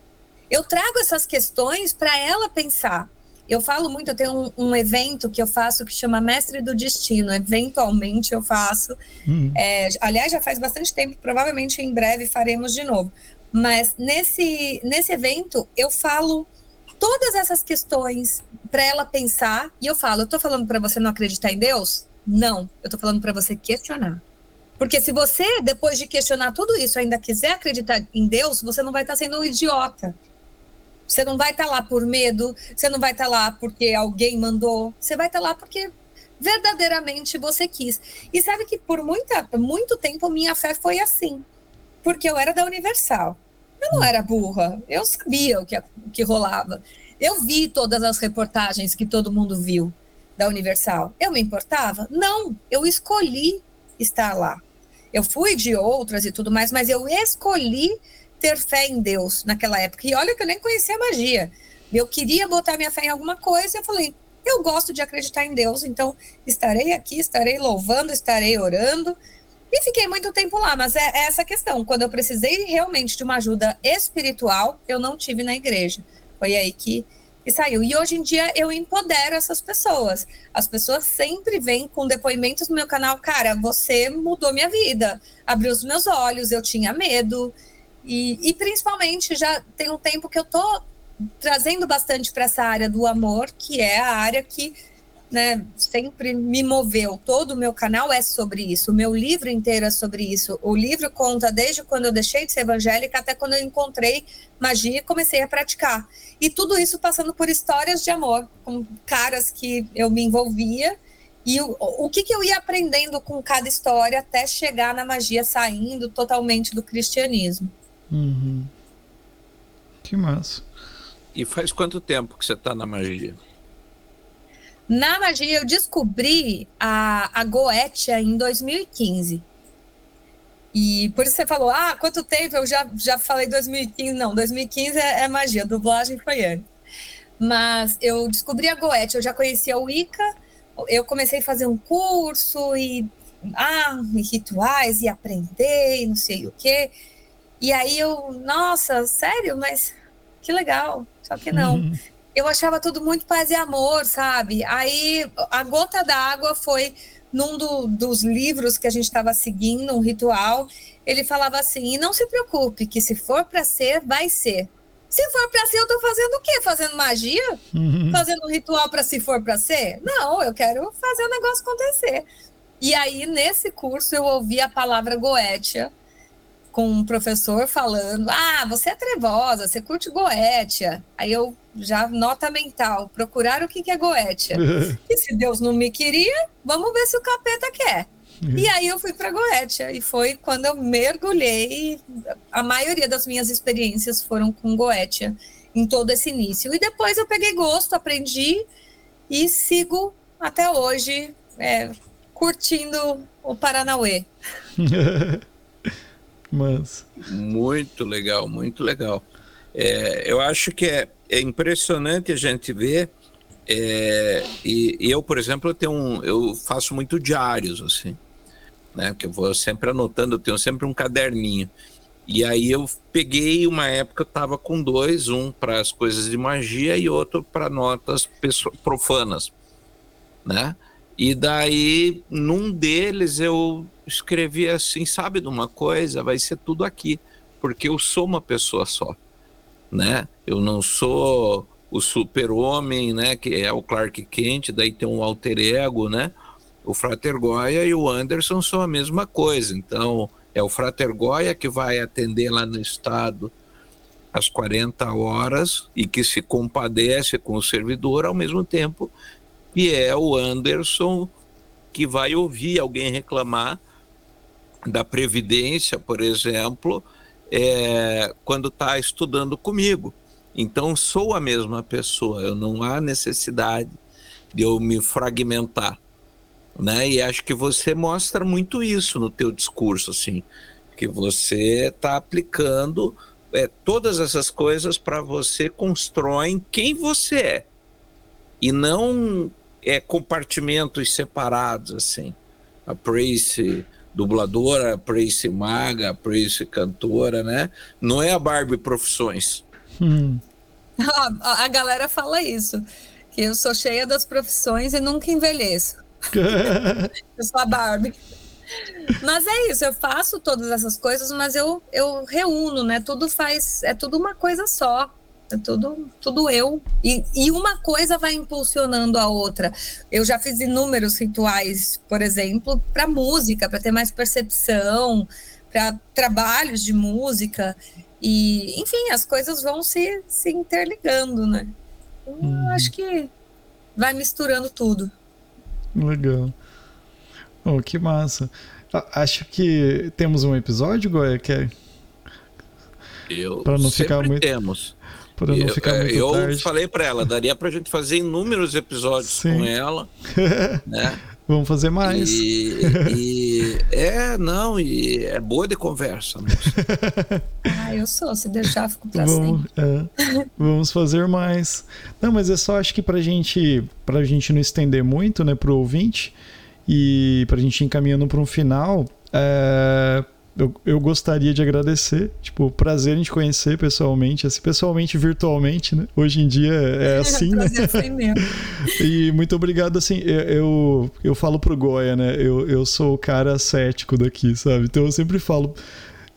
Speaker 3: Eu trago essas questões para ela pensar. Eu falo muito, eu tenho um, um, evento que eu faço que chama Mestre do Destino. Eventualmente eu faço. Uhum. É, aliás, já faz bastante tempo, provavelmente em breve faremos de novo. Mas nesse, nesse evento eu falo todas essas questões para ela pensar. E eu falo, eu estou falando para você não acreditar em Deus? Não, eu estou falando para você questionar. Porque se você, depois de questionar tudo isso, ainda quiser acreditar em Deus, você não vai estar tá sendo um idiota. Você não vai estar tá lá por medo, você não vai estar tá lá porque alguém mandou, você vai estar tá lá porque verdadeiramente você quis. E sabe que por muita, muito tempo minha fé foi assim, porque eu era da Universal. Eu não era burra, eu sabia o que, o que rolava. Eu vi todas as reportagens que todo mundo viu da Universal. Eu me importava? Não, eu escolhi estar lá. Eu fui de outras e tudo mais, mas eu escolhi ter fé em Deus naquela época. E olha que eu nem conhecia magia. Eu queria botar minha fé em alguma coisa e eu falei, eu gosto de acreditar em Deus, então estarei aqui, estarei louvando, estarei orando. E fiquei muito tempo lá, mas é, é essa questão. Quando eu precisei realmente de uma ajuda espiritual, eu não tive na igreja. Foi aí que, que saiu. E hoje em dia eu empodero essas pessoas. As pessoas sempre vêm com depoimentos no meu canal. Cara, você mudou minha vida, abriu os meus olhos, eu tinha medo. E, e principalmente já tem um tempo que eu tô trazendo bastante para essa área do amor, que é a área que né, sempre me moveu. Todo o meu canal é sobre isso, o meu livro inteiro é sobre isso. O livro conta desde quando eu deixei de ser evangélica até quando eu encontrei magia e comecei a praticar. E tudo isso passando por histórias de amor, com caras que eu me envolvia. E o, o que, que eu ia aprendendo com cada história até chegar na magia, saindo totalmente do cristianismo.
Speaker 1: Uhum. Que massa.
Speaker 2: E faz quanto tempo que você está na magia?
Speaker 3: Na magia, eu descobri a, a Goetia em 2015. E por isso você falou, ah, quanto tempo? Eu já, já falei 2015. Não, 2015 é, é magia, dublagem foi antes. Mas eu descobri a Goethe, eu já conhecia o Ica, eu comecei a fazer um curso e, ah, e rituais e aprender e não sei o quê. E aí eu, nossa, sério, mas que legal. Só que não. Uhum. Eu achava tudo muito paz e amor, sabe? Aí a gota d'água foi num do, dos livros que a gente estava seguindo, um ritual. Ele falava assim: e não se preocupe, que se for para ser, vai ser. Se for para ser, eu tô fazendo o quê? Fazendo magia? Uhum. Fazendo um ritual para se for para ser? Não, eu quero fazer o negócio acontecer. E aí, nesse curso, eu ouvi a palavra Goetia com um professor falando: Ah, você é trevosa, você curte Goetia. Aí eu já, nota mental, procurar o que, que é Goetia. e se Deus não me queria, vamos ver se o capeta quer. E aí eu fui para Goetia e foi quando eu mergulhei. A maioria das minhas experiências foram com Goetia em todo esse início. E depois eu peguei gosto, aprendi e sigo até hoje é, curtindo o Paranauê.
Speaker 2: Mas... Muito legal, muito legal. É, eu acho que é, é, impressionante a gente ver. É, e, e, eu, por exemplo, eu, tenho um, eu faço muito diários, assim, né? Que eu vou sempre anotando, eu tenho sempre um caderninho. E aí eu peguei uma época, eu estava com dois, um para as coisas de magia e outro para notas profanas, né? E daí, num deles, eu escrevi assim: sabe de uma coisa? Vai ser tudo aqui, porque eu sou uma pessoa só, né? Eu não sou o super-homem, né? Que é o Clark Kent, daí tem um alter ego, né? O Frater Goya e o Anderson são a mesma coisa. Então, é o Frater Goya que vai atender lá no estado às 40 horas e que se compadece com o servidor ao mesmo tempo que é o Anderson que vai ouvir alguém reclamar da Previdência, por exemplo, é, quando está estudando comigo. Então, sou a mesma pessoa, eu não há necessidade de eu me fragmentar. Né? E acho que você mostra muito isso no teu discurso, assim, que você está aplicando é, todas essas coisas para você constroem quem você é e não é, compartimentos separados, assim. A Prace dubladora, praise maga, praise cantora, né? Não é a Barbie Profissões.
Speaker 3: Hum. a, a galera fala isso, que eu sou cheia das profissões e nunca envelheço. eu sou a Barbie. Mas é isso, eu faço todas essas coisas, mas eu, eu reúno, né? Tudo faz, é tudo uma coisa só. É tudo, tudo eu. E, e uma coisa vai impulsionando a outra. Eu já fiz inúmeros rituais, por exemplo, para música, para ter mais percepção, para trabalhos de música. E, enfim, as coisas vão se, se interligando, né? Então, uhum. acho que vai misturando tudo.
Speaker 1: Legal. Oh, que massa. Acho que temos um episódio, Goya, que é...
Speaker 2: Eu para não ficar muito temos.
Speaker 1: Para não ficar muito
Speaker 2: eu
Speaker 1: tarde.
Speaker 2: falei para ela, daria para a gente fazer inúmeros episódios Sim. com ela, né?
Speaker 1: Vamos fazer mais.
Speaker 2: E, e, é, não, e é boa de conversa.
Speaker 3: ah, eu sou, se deixar, fico pra vamos,
Speaker 1: é, vamos fazer mais. Não, mas é só acho que pra gente, pra gente não estender muito, né, pro ouvinte, e pra gente ir encaminhando para um final, é, eu, eu gostaria de agradecer, tipo, prazer em te conhecer pessoalmente, assim, pessoalmente, virtualmente, né? Hoje em dia é assim, né? Assim mesmo. e muito obrigado, assim, eu, eu, eu falo pro Goya, né? Eu, eu sou o cara cético daqui, sabe? Então eu sempre falo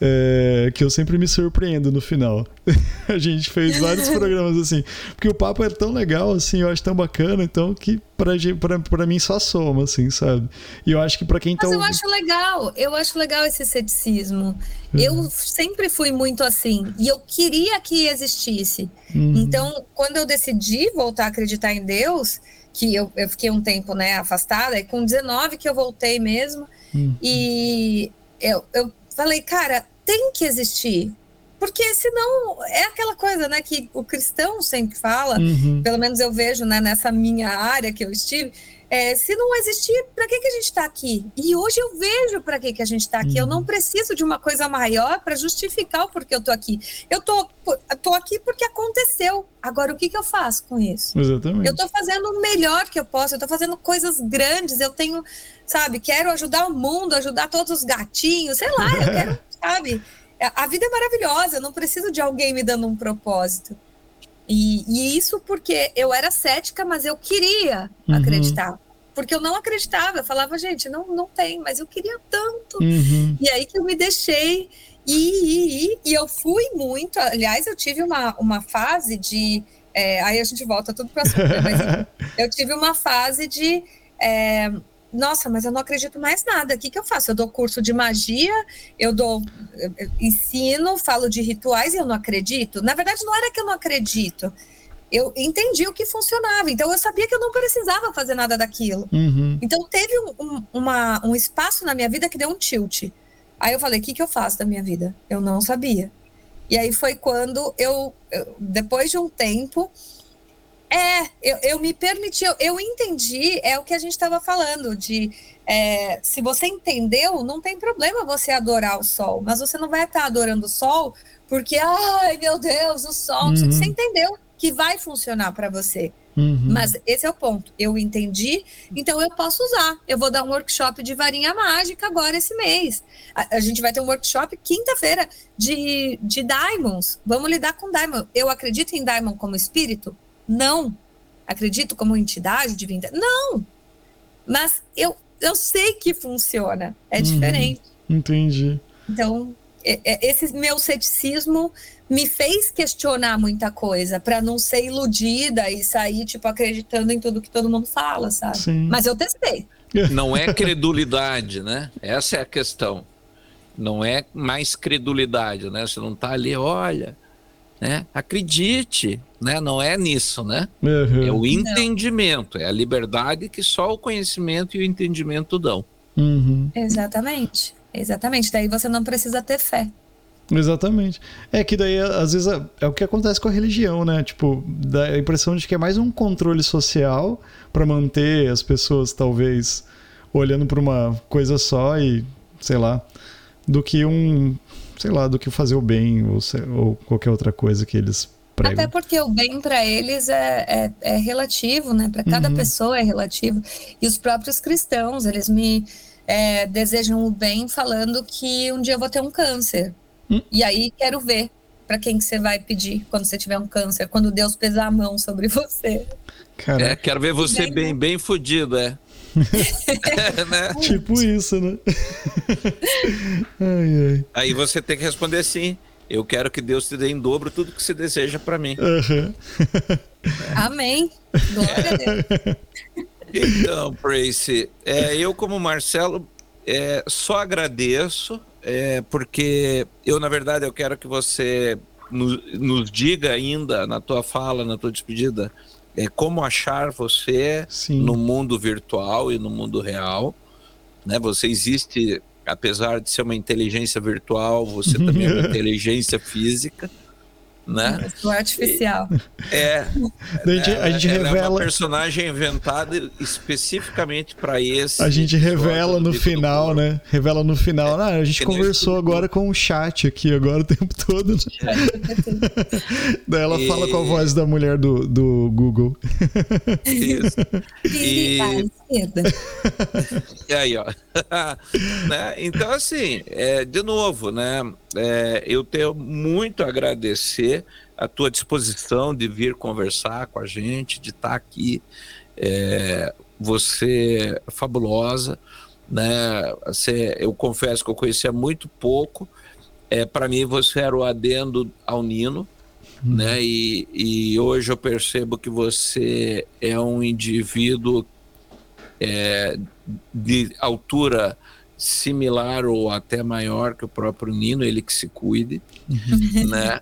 Speaker 1: é, que eu sempre me surpreendo no final. a gente fez vários programas assim, porque o papo é tão legal, assim, eu acho tão bacana, então que pra, pra, pra mim só soma, assim, sabe? E eu acho que para quem
Speaker 3: tá. Mas eu acho legal, eu acho legal esse ceticismo. Uhum. Eu sempre fui muito assim, e eu queria que existisse. Uhum. Então, quando eu decidi voltar a acreditar em Deus, que eu, eu fiquei um tempo né, afastada, e com 19 que eu voltei mesmo, uhum. e eu, eu falei, cara, tem que existir. Porque senão é aquela coisa, né, que o cristão sempre fala, uhum. pelo menos eu vejo, né, nessa minha área que eu estive, é, se não existir, para que, que a gente está aqui? E hoje eu vejo para que, que a gente está aqui. Uhum. Eu não preciso de uma coisa maior para justificar o porquê eu estou aqui. Eu tô, tô aqui porque aconteceu. Agora, o que, que eu faço com isso?
Speaker 1: Exatamente.
Speaker 3: Eu estou fazendo o melhor que eu posso, eu estou fazendo coisas grandes, eu tenho, sabe, quero ajudar o mundo, ajudar todos os gatinhos, sei lá, eu quero, sabe? A vida é maravilhosa, eu não preciso de alguém me dando um propósito. E, e, isso porque eu era cética, mas eu queria uhum. acreditar. Porque eu não acreditava, eu falava, gente, não, não tem, mas eu queria tanto. Uhum. E aí que eu me deixei e, e, e, eu fui muito. Aliás, eu tive uma, uma fase de. É, aí a gente volta tudo para a mas eu tive uma fase de. É, nossa, mas eu não acredito mais nada. O que, que eu faço? Eu dou curso de magia, eu dou eu ensino, falo de rituais e eu não acredito. Na verdade, não era que eu não acredito. Eu entendi o que funcionava, então eu sabia que eu não precisava fazer nada daquilo. Uhum. Então teve um, um, uma, um espaço na minha vida que deu um tilt. Aí eu falei: o que, que eu faço da minha vida? Eu não sabia. E aí foi quando eu, eu depois de um tempo, é, eu, eu me permiti, eu, eu, entendi, é o que a gente estava falando, de é, se você entendeu, não tem problema você adorar o sol, mas você não vai estar adorando o sol porque, ai meu Deus, o sol, uhum. você entendeu que vai funcionar para você. Uhum. Mas esse é o ponto. Eu entendi, então eu posso usar. Eu vou dar um workshop de varinha mágica agora esse mês. A, a gente vai ter um workshop quinta-feira de, de diamonds. Vamos lidar com diamond. Eu acredito em diamond como espírito? Não. Acredito como entidade divina? Não. Mas eu, eu sei que funciona. É uhum. diferente.
Speaker 1: Entendi.
Speaker 3: Então, esse meu ceticismo me fez questionar muita coisa para não ser iludida e sair tipo acreditando em tudo que todo mundo fala, sabe? Sim. Mas eu testei.
Speaker 2: Não é credulidade, né? Essa é a questão. Não é mais credulidade, né? Você não está ali, olha, né? Acredite, né? Não é nisso, né? Uhum. É o entendimento, é a liberdade que só o conhecimento e o entendimento dão.
Speaker 3: Uhum. Exatamente, exatamente. Daí você não precisa ter fé.
Speaker 1: Exatamente. É que daí, às vezes, é, é o que acontece com a religião, né? Tipo, dá a impressão de que é mais um controle social para manter as pessoas, talvez, olhando para uma coisa só e, sei lá, do que um sei lá, do que fazer o bem ou, ou qualquer outra coisa que eles pregam.
Speaker 3: Até porque o bem para eles é, é, é, relativo, né? Para cada uhum. pessoa é relativo. E os próprios cristãos, eles me é, desejam o bem, falando que um dia eu vou ter um câncer. Hum? E aí quero ver para quem que você vai pedir quando você tiver um câncer, quando Deus pesar a mão sobre você.
Speaker 2: É, quero ver você bem, bem, bem fudido, é.
Speaker 1: É né? Tipo isso, né?
Speaker 2: ai, ai. Aí você tem que responder sim. Eu quero que Deus te dê em dobro tudo que você deseja para mim. Uhum.
Speaker 3: Amém. Glória a Deus.
Speaker 2: Então, Tracy, é, eu como Marcelo é, só agradeço, é, porque eu, na verdade, eu quero que você nos, nos, diga ainda na tua fala, na tua despedida, é, como achar você Sim. no mundo virtual e no mundo real. Né? Você existe, apesar de ser uma inteligência virtual, você também é uma inteligência física né?
Speaker 3: Sou artificial.
Speaker 2: É. a gente, a gente revela. É uma personagem inventada especificamente para esse.
Speaker 1: A gente revela no final, né? Revela no final. É, ah, a gente conversou agora com o chat aqui agora o tempo todo. Né? Daí ela e... fala com a voz da mulher do, do Google. Isso.
Speaker 2: E... e aí, ó. né? Então, assim, é, de novo, né? É, eu tenho muito a agradecer a tua disposição de vir conversar com a gente, de estar aqui. É, você é fabulosa, né? Você, eu confesso que eu conhecia muito pouco. É, Para mim, você era o adendo ao Nino. Né? E, e hoje eu percebo que você é um indivíduo é, de altura similar ou até maior que o próprio Nino, ele que se cuide, uhum. né?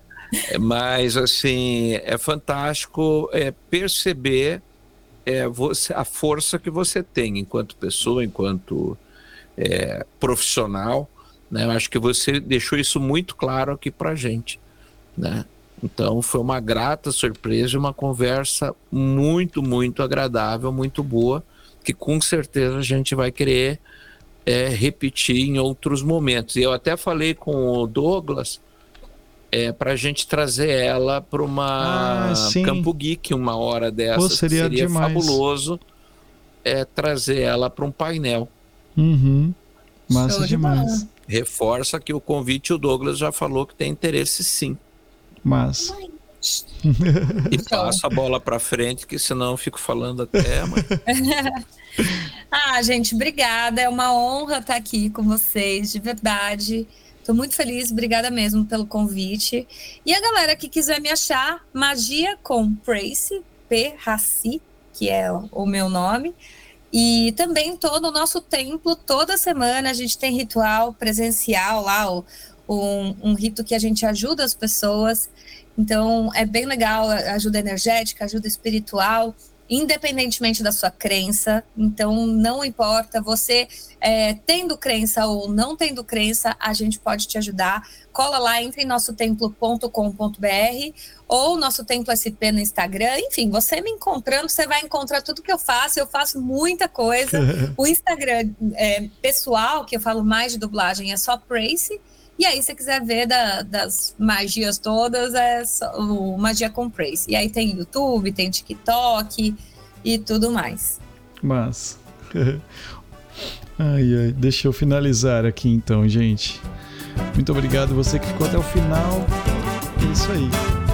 Speaker 2: Mas assim é fantástico é, perceber é, você, a força que você tem enquanto pessoa, enquanto é, profissional. Né? Eu acho que você deixou isso muito claro aqui para gente, né? Então foi uma grata surpresa, uma conversa muito, muito agradável, muito boa, que com certeza a gente vai querer é, repetir em outros momentos. E eu até falei com o Douglas é, para a gente trazer ela para uma ah, Campo Geek uma hora dessa. Pô,
Speaker 1: seria seria
Speaker 2: fabuloso é, trazer ela para um painel.
Speaker 1: Uhum. Massa Show demais. De
Speaker 2: Reforça que o convite o Douglas já falou que tem interesse sim.
Speaker 1: Mas.
Speaker 2: E passa a bola para frente, que senão eu fico falando até amanhã.
Speaker 3: ah, gente, obrigada. É uma honra estar aqui com vocês, de verdade. Estou muito feliz, obrigada mesmo pelo convite. E a galera que quiser me achar, Magia com Prace, P. Raci, que é o meu nome. E também estou no nosso templo toda semana. A gente tem ritual presencial lá, um, um rito que a gente ajuda as pessoas. Então é bem legal, ajuda energética, ajuda espiritual independentemente da sua crença. Então, não importa, você é, tendo crença ou não tendo crença, a gente pode te ajudar. Cola lá, entre em nosso templo.com.br ou nosso Templo SP no Instagram. Enfim, você me encontrando, você vai encontrar tudo que eu faço. Eu faço muita coisa. o Instagram é, pessoal, que eu falo mais de dublagem, é só Praise. E aí, se você quiser ver da, das magias todas, é o Magia com Praise. E aí tem YouTube, tem TikTok e tudo mais.
Speaker 1: Mas. ai, ai. Deixa eu finalizar aqui então, gente. Muito obrigado você que ficou até o final. É isso aí.